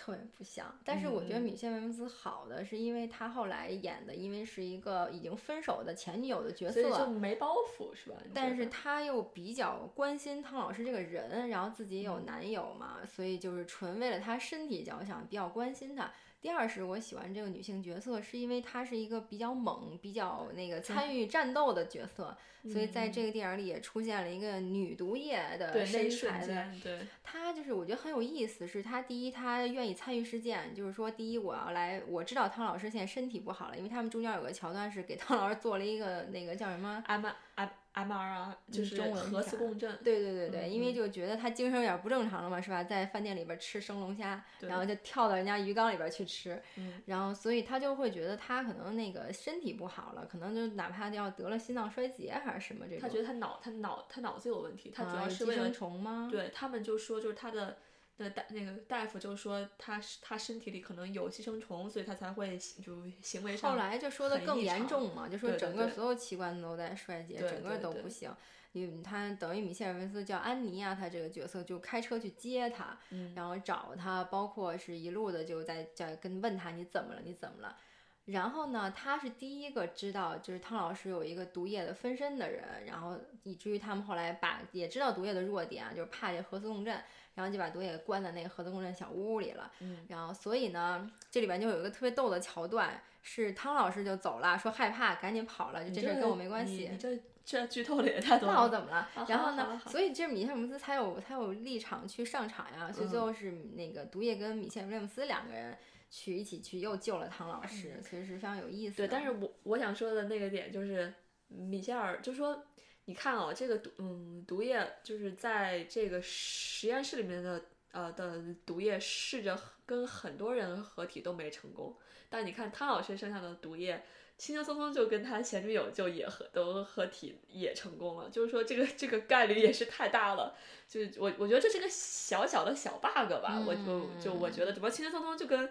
[SPEAKER 1] 特别不像。但是我觉得
[SPEAKER 2] 嗯
[SPEAKER 1] 米歇尔·威廉姆斯好的是因为他后来演的，因为是一个已经分手的前女友的角
[SPEAKER 2] 所以就。没包袱是吧？
[SPEAKER 1] 但是他又比较关心汤老师这个人，然后自己有
[SPEAKER 2] 嗯
[SPEAKER 1] 男友嘛，所以就是纯为了他身体着想，比较关心他。第二是我喜欢这个女性角色，是因为她是一个比较猛、比较那个参与战斗的角色，所以在这个电影里也出现了一个女毒液的身材的她就是我觉得很有意思，是她第一，她愿意参与事件，就是说，第一，我要来，我知道汤老师现在身体不好了，因为他们中间有个桥段是给汤老师做了一个那个叫什么
[SPEAKER 2] ？M M M R 啊，就是核磁共振，
[SPEAKER 1] 对对对对，因为
[SPEAKER 2] 嗯
[SPEAKER 1] 就觉得他精神有点不正常了嘛，是吧？在饭店里边吃生龙虾，然后就跳到人家鱼缸里边去吃，
[SPEAKER 2] 嗯
[SPEAKER 1] 然后所以他就会觉得他可能那个身体不好了，可能就哪怕要得了心脏衰竭还是什么这种。
[SPEAKER 2] 他觉得他脑他脑他脑子有问题，他主要是为了
[SPEAKER 1] 生虫吗？
[SPEAKER 2] 对他们就说，就是他的那大那个大夫就说他是他身体里可能有寄生虫，所以他才会就行为上
[SPEAKER 1] 后来就说的更严重嘛，就说整个所有器官都在衰竭，
[SPEAKER 2] 对
[SPEAKER 1] 整个都不行。因为他等于米歇尔·维斯叫安妮啊，他这个角色就开车去接他，
[SPEAKER 2] 嗯
[SPEAKER 1] 然后找他，包括是一路的就在在跟问他你怎么了，你怎么了。然后呢，他是第一个知道就是汤老师有一个毒液的分身的人，然后以至于他们后来把也知道毒液的弱点啊，就是怕这核磁共振，然后就把毒液关在那个核子共振小屋里了。
[SPEAKER 2] 嗯，
[SPEAKER 1] 然后所以呢，这里边就有一个特别逗的桥段，是汤老师就走了，说害怕，赶紧跑了，就这事儿跟我没关系。
[SPEAKER 2] 这这剧透的也太多
[SPEAKER 1] 那我。怎么了？
[SPEAKER 2] 好
[SPEAKER 1] 然后呢？所以这米歇尔·姆斯才有才有立场去上场呀。所以最后是那个毒液跟米歇尔·姆斯两个人去一起去又救了汤老师，其实是非常有意思的。
[SPEAKER 2] 对，但是我我想说的那个点就是，米歇尔就说，你看哦，这个毒嗯毒液就是在这个实验室里面的呃的毒液试着跟很多人合体都没成功，但你看汤老师身上的毒液。轻轻松松就跟他前女友就也合都合体也成功了，就是说这个这个概率也是太大了，就是我我觉得这是个小小的小 bug 吧，我就就我觉得怎么轻轻松松就跟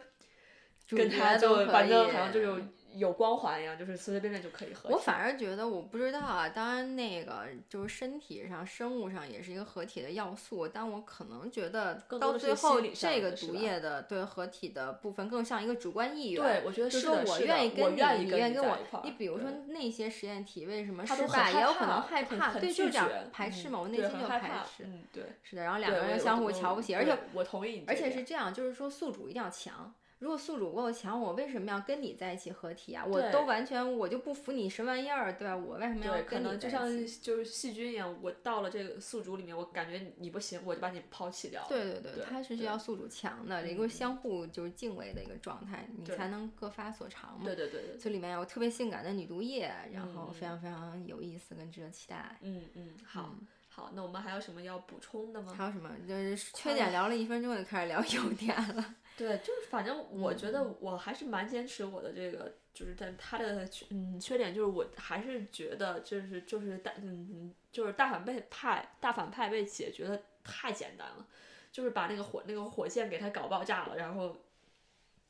[SPEAKER 2] 跟他就反正好像就有有光环一样，就是随随便便就可以合体。
[SPEAKER 1] 我反而觉得，我不知道啊。当然，那个就是身体上、生物上也是一个合体的要素，但我可能觉得到最后，这个毒液的对合体的部分更像一个主观意愿。
[SPEAKER 2] 对，我觉得
[SPEAKER 1] 就是我愿意跟
[SPEAKER 2] 愿意跟
[SPEAKER 1] 我
[SPEAKER 2] 一块。
[SPEAKER 1] 你比如说那些实验体为什么失败，也有可能害怕，对，就这样排斥嘛，我内心就排斥。
[SPEAKER 2] 嗯，对。
[SPEAKER 1] 是的，然后两个人相互瞧不起，而且
[SPEAKER 2] 我同意你
[SPEAKER 1] 而且是这样，就是说宿主一定要强。如果宿主不够强，我为什么要跟你在一起合体啊？我都完全我就不服你什么玩意儿，对吧？我为什么要跟你
[SPEAKER 2] 能就像就是细菌一样，我到了这个宿主里面，我感觉你不行，我就把你抛弃掉了。
[SPEAKER 1] 对对对，
[SPEAKER 2] 对
[SPEAKER 1] 它是需要宿主强的，一
[SPEAKER 2] 嗯
[SPEAKER 1] 个相互就是敬畏的一个状态，你才能各发所长嘛。
[SPEAKER 2] 对对对对，
[SPEAKER 1] 所以里面有特别性感的女毒液，然后
[SPEAKER 2] 嗯
[SPEAKER 1] 非常非常有意思跟值得期待。
[SPEAKER 2] 嗯嗯，好
[SPEAKER 1] 嗯
[SPEAKER 2] 好，那我们还有什么要补充的吗？
[SPEAKER 1] 还有什么？就是缺点聊了一分钟就开始聊 优点了。
[SPEAKER 2] 对，就是反正我觉
[SPEAKER 1] 嗯
[SPEAKER 2] 得我还是蛮坚持我的这个，就是但他的缺嗯缺点就是我还是觉得就是就是大嗯就是大反被派大反派被解决的太简单了，就是把那个火那个火箭给他搞爆炸了，然后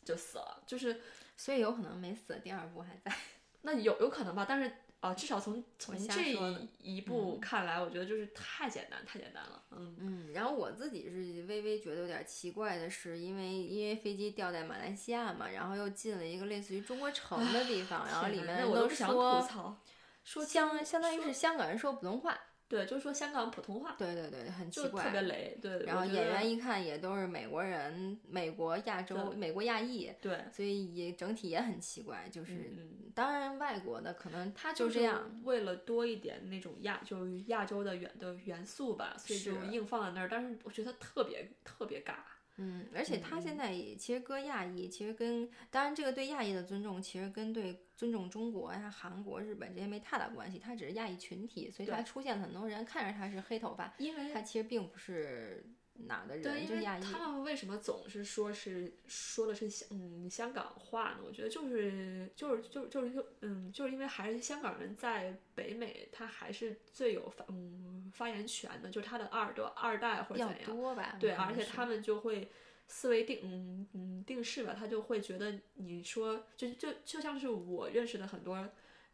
[SPEAKER 2] 就死了，就是
[SPEAKER 1] 所以有可能没死，第二部还在。
[SPEAKER 2] 那有有可能吧，但是啊、至少从从这一一步看来，我觉得就是太简单太简单了，嗯。
[SPEAKER 1] 嗯，然后我自己是微微觉得有点奇怪的是，因为因为飞机掉在马来西亚嘛，然后又进了一个类似于中国城的地方，然后里面
[SPEAKER 2] 我都不想
[SPEAKER 1] 说
[SPEAKER 2] 吐槽，说
[SPEAKER 1] 相相当于是香港人说普通话，
[SPEAKER 2] 对，就是说香港普通话，
[SPEAKER 1] 对对对，很奇怪，
[SPEAKER 2] 特别雷，对。
[SPEAKER 1] 然后演员一看也都是美国人，美国亚洲、美国亚裔，
[SPEAKER 2] 对，
[SPEAKER 1] 所以也整体也很奇怪。就是，
[SPEAKER 2] 嗯
[SPEAKER 1] 当然外国的可能
[SPEAKER 2] 他
[SPEAKER 1] 就是这样，
[SPEAKER 2] 为了多一点那种亚就是亚洲的元的元素吧，所以就硬放在那儿。但是我觉得特别特别尬。
[SPEAKER 1] 嗯，而且他现在也其实搁亚裔，其实跟当然这个对亚裔的尊重，其实跟对尊重中国呀、韩国、日本这些没太大关系。他只是亚裔群体，所以他出现很多人看着他是黑头发，
[SPEAKER 2] 因为
[SPEAKER 1] 他其实并不是哪的人，就亚裔。
[SPEAKER 2] 他们为什么总是说是说的是香嗯香港话呢？我觉得就是就是就是就是就嗯，就是因为还是香港人在北美，他还是最有发嗯发言权的，就是他的二多二代或者怎样，
[SPEAKER 1] 多吧？
[SPEAKER 2] 对，而且他们就会。思维定嗯嗯定式吧，他就会觉得你说就就就像是我认识的很多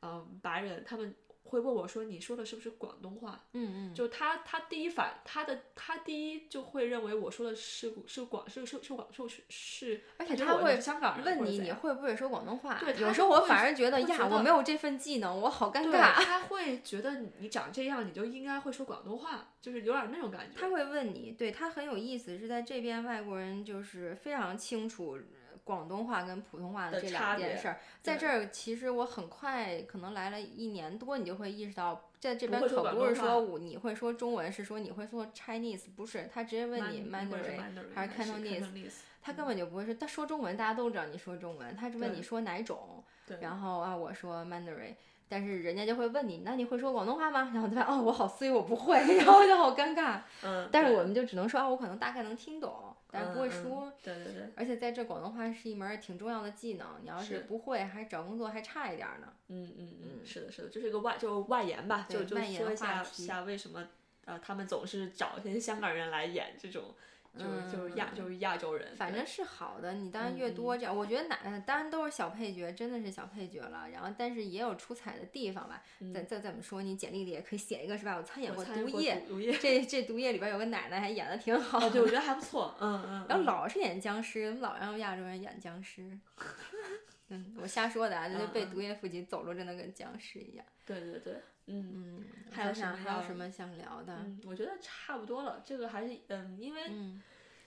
[SPEAKER 2] 嗯白人，他们会问我说你说的是不是广东话？
[SPEAKER 1] 嗯嗯，
[SPEAKER 2] 就他他第一反他的他第一就会认为我说的是是广是是是广是是，
[SPEAKER 1] 而且他会
[SPEAKER 2] 香港人
[SPEAKER 1] 问你你会不会说广东话？
[SPEAKER 2] 对，
[SPEAKER 1] 有时候我反而觉得呀，我没有这份技能，我好尴尬。
[SPEAKER 2] 他会觉得你长这样，你就应该会说广东话，就是有点那种感觉。
[SPEAKER 1] 他会问你，对他很有意思，是在这边外国人就是非常清楚。广东话跟普通话
[SPEAKER 2] 的
[SPEAKER 1] 这两件事儿，在这儿其实我很快可能来了一年多，你就会意识到，在这边可不是说我你会说中文，是说你会说 Chinese，不是他直接问你
[SPEAKER 2] Mandarin
[SPEAKER 1] 还是
[SPEAKER 2] Cantonese，
[SPEAKER 1] 他根本就不会说他说中文，大家都知道你说中文，他是问你说哪种，然后啊我说 Mandarin。但是人家就会问你，那你会说广东话吗？然后他说哦，我好衰，我不会，然后就好尴尬。
[SPEAKER 2] 嗯。
[SPEAKER 1] 但是我们就只能说啊，我可能大概能听懂，但是不会说。
[SPEAKER 2] 对对对。
[SPEAKER 1] 而且在这广东话是一门挺重要的技能，你要是不会，还找工作还差一点呢。
[SPEAKER 2] 嗯嗯嗯，是的，是的，这是一个外就外延吧，就就说一下下为什么呃他们总是找一些香港人来演这种。就是就是亚就是亚洲人，
[SPEAKER 1] 反正是好的。你当然越多这样，我觉得哪当然都是小配角，真的是小配角了。然后，但是也有出彩的地方吧。再再怎么说，你简历里也可以写一个是吧？我参演
[SPEAKER 2] 过
[SPEAKER 1] 毒
[SPEAKER 2] 液，
[SPEAKER 1] 这这毒液里边有个奶奶还演的挺好。
[SPEAKER 2] 对，我觉得还不错。嗯嗯。
[SPEAKER 1] 然后老是演僵尸，怎么老让亚洲人演僵尸？嗯，我瞎说的啊，就被毒液附体，走路真的跟僵尸一样。
[SPEAKER 2] 对对对，嗯
[SPEAKER 1] 嗯。
[SPEAKER 2] 还有
[SPEAKER 1] 啥？还有什么想聊的？
[SPEAKER 2] 嗯，我觉得差不多了。这个还是嗯，因为。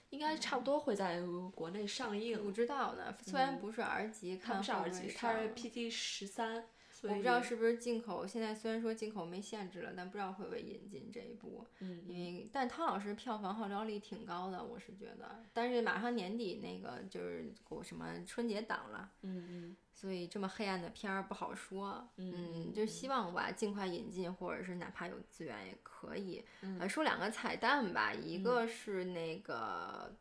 [SPEAKER 2] 应该差不
[SPEAKER 1] 嗯
[SPEAKER 2] 多会在国内上映。
[SPEAKER 1] 不知道呢，虽然不是 R 级，看
[SPEAKER 2] 不上 R 级，它是 PT 十三。
[SPEAKER 1] 我不知道是不是进口，现在虽然说进口没限制了，但不知道会不会引进这一部。
[SPEAKER 2] 嗯。
[SPEAKER 1] 因为，但汤老师票房号召力挺高的，我是觉得。但是马上年底那个就是过什么春节档了。
[SPEAKER 2] 嗯嗯。
[SPEAKER 1] 所以这么黑暗的片儿不好说。
[SPEAKER 2] 嗯。
[SPEAKER 1] 就希望吧，尽快引进，或者是哪怕有资源也可以。
[SPEAKER 2] 嗯。
[SPEAKER 1] 说两个彩蛋吧，一个是那个。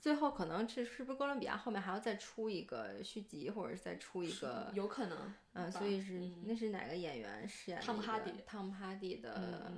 [SPEAKER 1] 最后可能是是不是哥伦比亚后面还要再出一个续集，或者是再出一个？
[SPEAKER 2] 有可能。
[SPEAKER 1] 嗯，所以是那是哪个演员饰演？
[SPEAKER 2] 汤姆哈迪。
[SPEAKER 1] 汤姆哈迪的。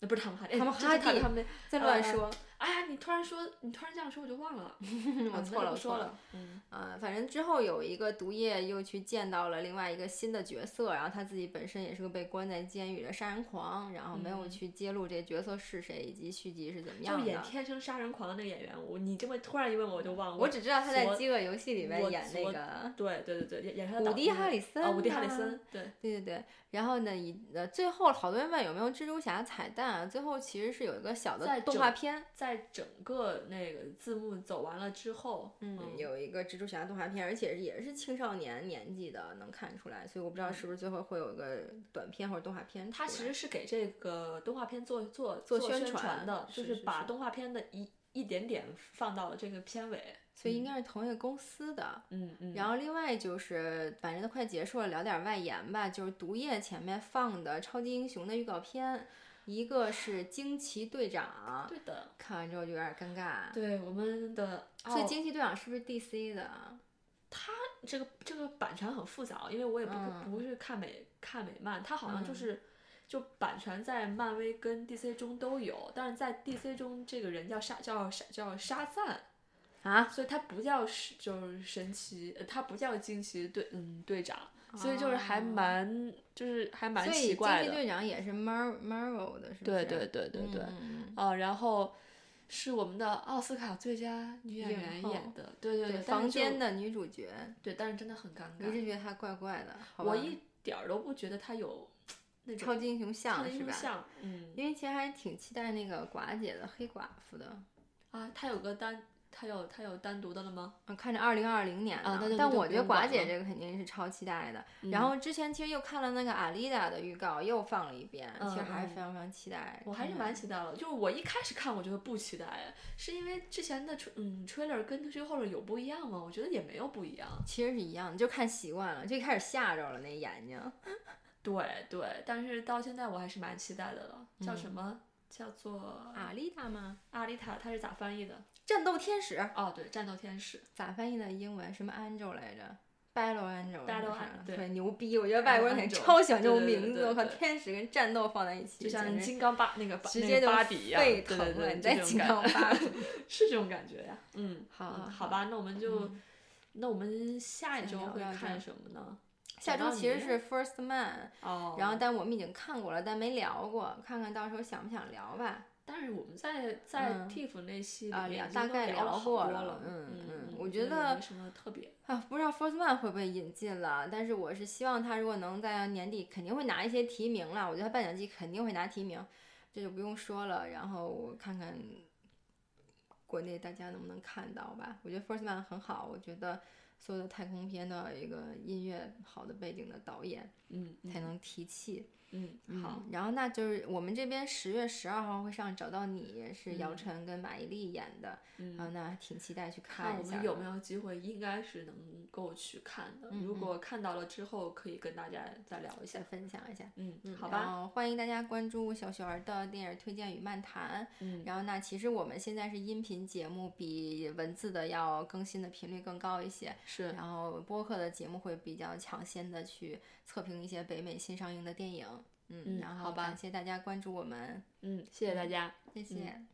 [SPEAKER 2] 那不是汤姆哈迪。
[SPEAKER 1] 汤姆哈迪。
[SPEAKER 2] 他们
[SPEAKER 1] 在乱说。
[SPEAKER 2] 哎呀，你突然说，你突然这样说，我就忘了。
[SPEAKER 1] 我错了，我
[SPEAKER 2] 错
[SPEAKER 1] 了。
[SPEAKER 2] 嗯。
[SPEAKER 1] 啊，反正之后有一个毒液又去见到了另外一个新的角色，然后他自己本身也是个被关在监狱的杀人狂，然后没有去揭露这角色是谁以及续集是怎么样
[SPEAKER 2] 的。就演天生杀人狂的那个演员，我你这么突然一问我就忘了。
[SPEAKER 1] 我只知道他在《饥饿游戏》里面演那个。
[SPEAKER 2] 对对对对，演演他的。
[SPEAKER 1] 伍迪·哈里森。
[SPEAKER 2] 哦，伍迪·哈里森。对
[SPEAKER 1] 对对对。然后呢，以呃最后好多人问有没有蜘蛛侠彩蛋啊？最后其实是有一个小的动画片，
[SPEAKER 2] 在整个。那个字幕走完了之后，
[SPEAKER 1] 嗯，有一个蜘蛛侠动画片，而且也是青少年年纪的，能看出来，所以我不知道是不是最后会有一个短片或者动画片。
[SPEAKER 2] 它其实是给这个动画片做做
[SPEAKER 1] 做
[SPEAKER 2] 宣
[SPEAKER 1] 传
[SPEAKER 2] 的，
[SPEAKER 1] 就是
[SPEAKER 2] 把动画片的一一点点放到了这个片尾，
[SPEAKER 1] 所以应该是同一个公司的。
[SPEAKER 2] 嗯嗯。
[SPEAKER 1] 然后另外就是，反正都快结束了，聊点外延吧，就是毒液前面放的超级英雄的预告片。一个是惊奇队长，
[SPEAKER 2] 对的，
[SPEAKER 1] 看完之后就有点尴尬。
[SPEAKER 2] 对我们的，
[SPEAKER 1] 所以惊奇队长是不是 DC 的？
[SPEAKER 2] 他这个这个版权很复杂，因为我也不是不是看美看美漫，他好像就是就版权在漫威跟 DC 中都有，但是在 DC 中这个人叫沙叫沙叫沙赞
[SPEAKER 1] 啊，
[SPEAKER 2] 所以他不叫是就是神奇，他不叫惊奇队嗯队长。所以就是还蛮，就是还蛮奇怪的。
[SPEAKER 1] 惊奇队长也是 Mar Marvel 的，是
[SPEAKER 2] 吧？对对对对对。啊，然后是我们的奥斯卡最佳女演员演的，对
[SPEAKER 1] 对
[SPEAKER 2] 对。
[SPEAKER 1] 房间的女主角。
[SPEAKER 2] 对，但是真的很尴尬。
[SPEAKER 1] 一直觉得她怪怪的。
[SPEAKER 2] 我一点儿都不觉得她有 那
[SPEAKER 1] 超级英雄像是吧？
[SPEAKER 2] 像，嗯，
[SPEAKER 1] 因为其实还挺期待那个寡姐的黑寡妇的
[SPEAKER 2] 啊，她有个单。他有他有单独的了吗？
[SPEAKER 1] 嗯，看着二零二零年
[SPEAKER 2] 的，
[SPEAKER 1] 但我觉得寡姐这个肯定是超期待的。然后之前其实又看了那个阿丽达的预告，又放了一遍，其实还是非常非常期待。
[SPEAKER 2] 我还是蛮期待的，就是我一开始看我觉得不期待，是因为之前的嗯 trailer 跟最后有不一样吗？我觉得也没有不一样，
[SPEAKER 1] 其实是一样的，就看习惯了，就一开始吓着了那眼睛。
[SPEAKER 2] 对对，但是到现在我还是蛮期待的了。叫什么？叫做
[SPEAKER 1] 阿丽塔吗？
[SPEAKER 2] 阿丽塔，它是咋翻译的？
[SPEAKER 1] 战斗天使。
[SPEAKER 2] 哦，对，战斗天使。
[SPEAKER 1] 咋翻译的英文？什么 angel 来着？battle angel。
[SPEAKER 2] battle angel。
[SPEAKER 1] 对，牛逼！我觉得外国人肯定超喜欢这种名
[SPEAKER 2] 字。
[SPEAKER 1] 我靠，天使跟战斗放在一起，
[SPEAKER 2] 就像金刚芭那个
[SPEAKER 1] 直接就沸腾
[SPEAKER 2] 了。
[SPEAKER 1] 你在金刚芭比，
[SPEAKER 2] 是这种感觉呀？嗯，
[SPEAKER 1] 好，
[SPEAKER 2] 好吧，那我们就，那我们下一周会看什么呢？
[SPEAKER 1] 下周其实是 First Man，哦然后但我们已经看过了，但没聊过，看看到时候想不想聊吧。
[SPEAKER 2] 但是我们在在 Tiff 那期里面
[SPEAKER 1] 大概
[SPEAKER 2] 聊
[SPEAKER 1] 过
[SPEAKER 2] 了，
[SPEAKER 1] 嗯
[SPEAKER 2] 嗯，
[SPEAKER 1] 我觉得
[SPEAKER 2] 没什么特别
[SPEAKER 1] 啊，不知道 First Man 会不会引进了，但是我是希望他如果能在年底肯定会拿一些提名了，我觉得他颁奖季肯定会拿提名，这就不用说了。然后我看看国内大家能不能看到吧，我觉得 First Man 很好，我觉得。所有的太空片都要一个音乐好的背景的导演，
[SPEAKER 2] 嗯，
[SPEAKER 1] 才能提气。
[SPEAKER 2] 嗯，好，
[SPEAKER 1] 然后那就是我们这边十月十二号会上找到你，是姚晨跟马伊琍演的，
[SPEAKER 2] 嗯，
[SPEAKER 1] 那挺期待去
[SPEAKER 2] 看
[SPEAKER 1] 一下。
[SPEAKER 2] 我们有没有机会？应该是能够去看的。如果看到了之后，可以跟大家再聊一下，
[SPEAKER 1] 分享一下。
[SPEAKER 2] 嗯
[SPEAKER 1] 嗯，
[SPEAKER 2] 好吧。
[SPEAKER 1] 欢迎大家关注小雪儿的电影推荐与漫谈。
[SPEAKER 2] 嗯，
[SPEAKER 1] 然后那其实我们现在是音频节目，比文字的要更新的频率更高一些。
[SPEAKER 2] 是。
[SPEAKER 1] 然后播客的节目会比较抢先的去测评一些北美新上映的电影。嗯，然后感谢大家关注我们。
[SPEAKER 2] 嗯，谢谢大家，
[SPEAKER 1] 谢谢。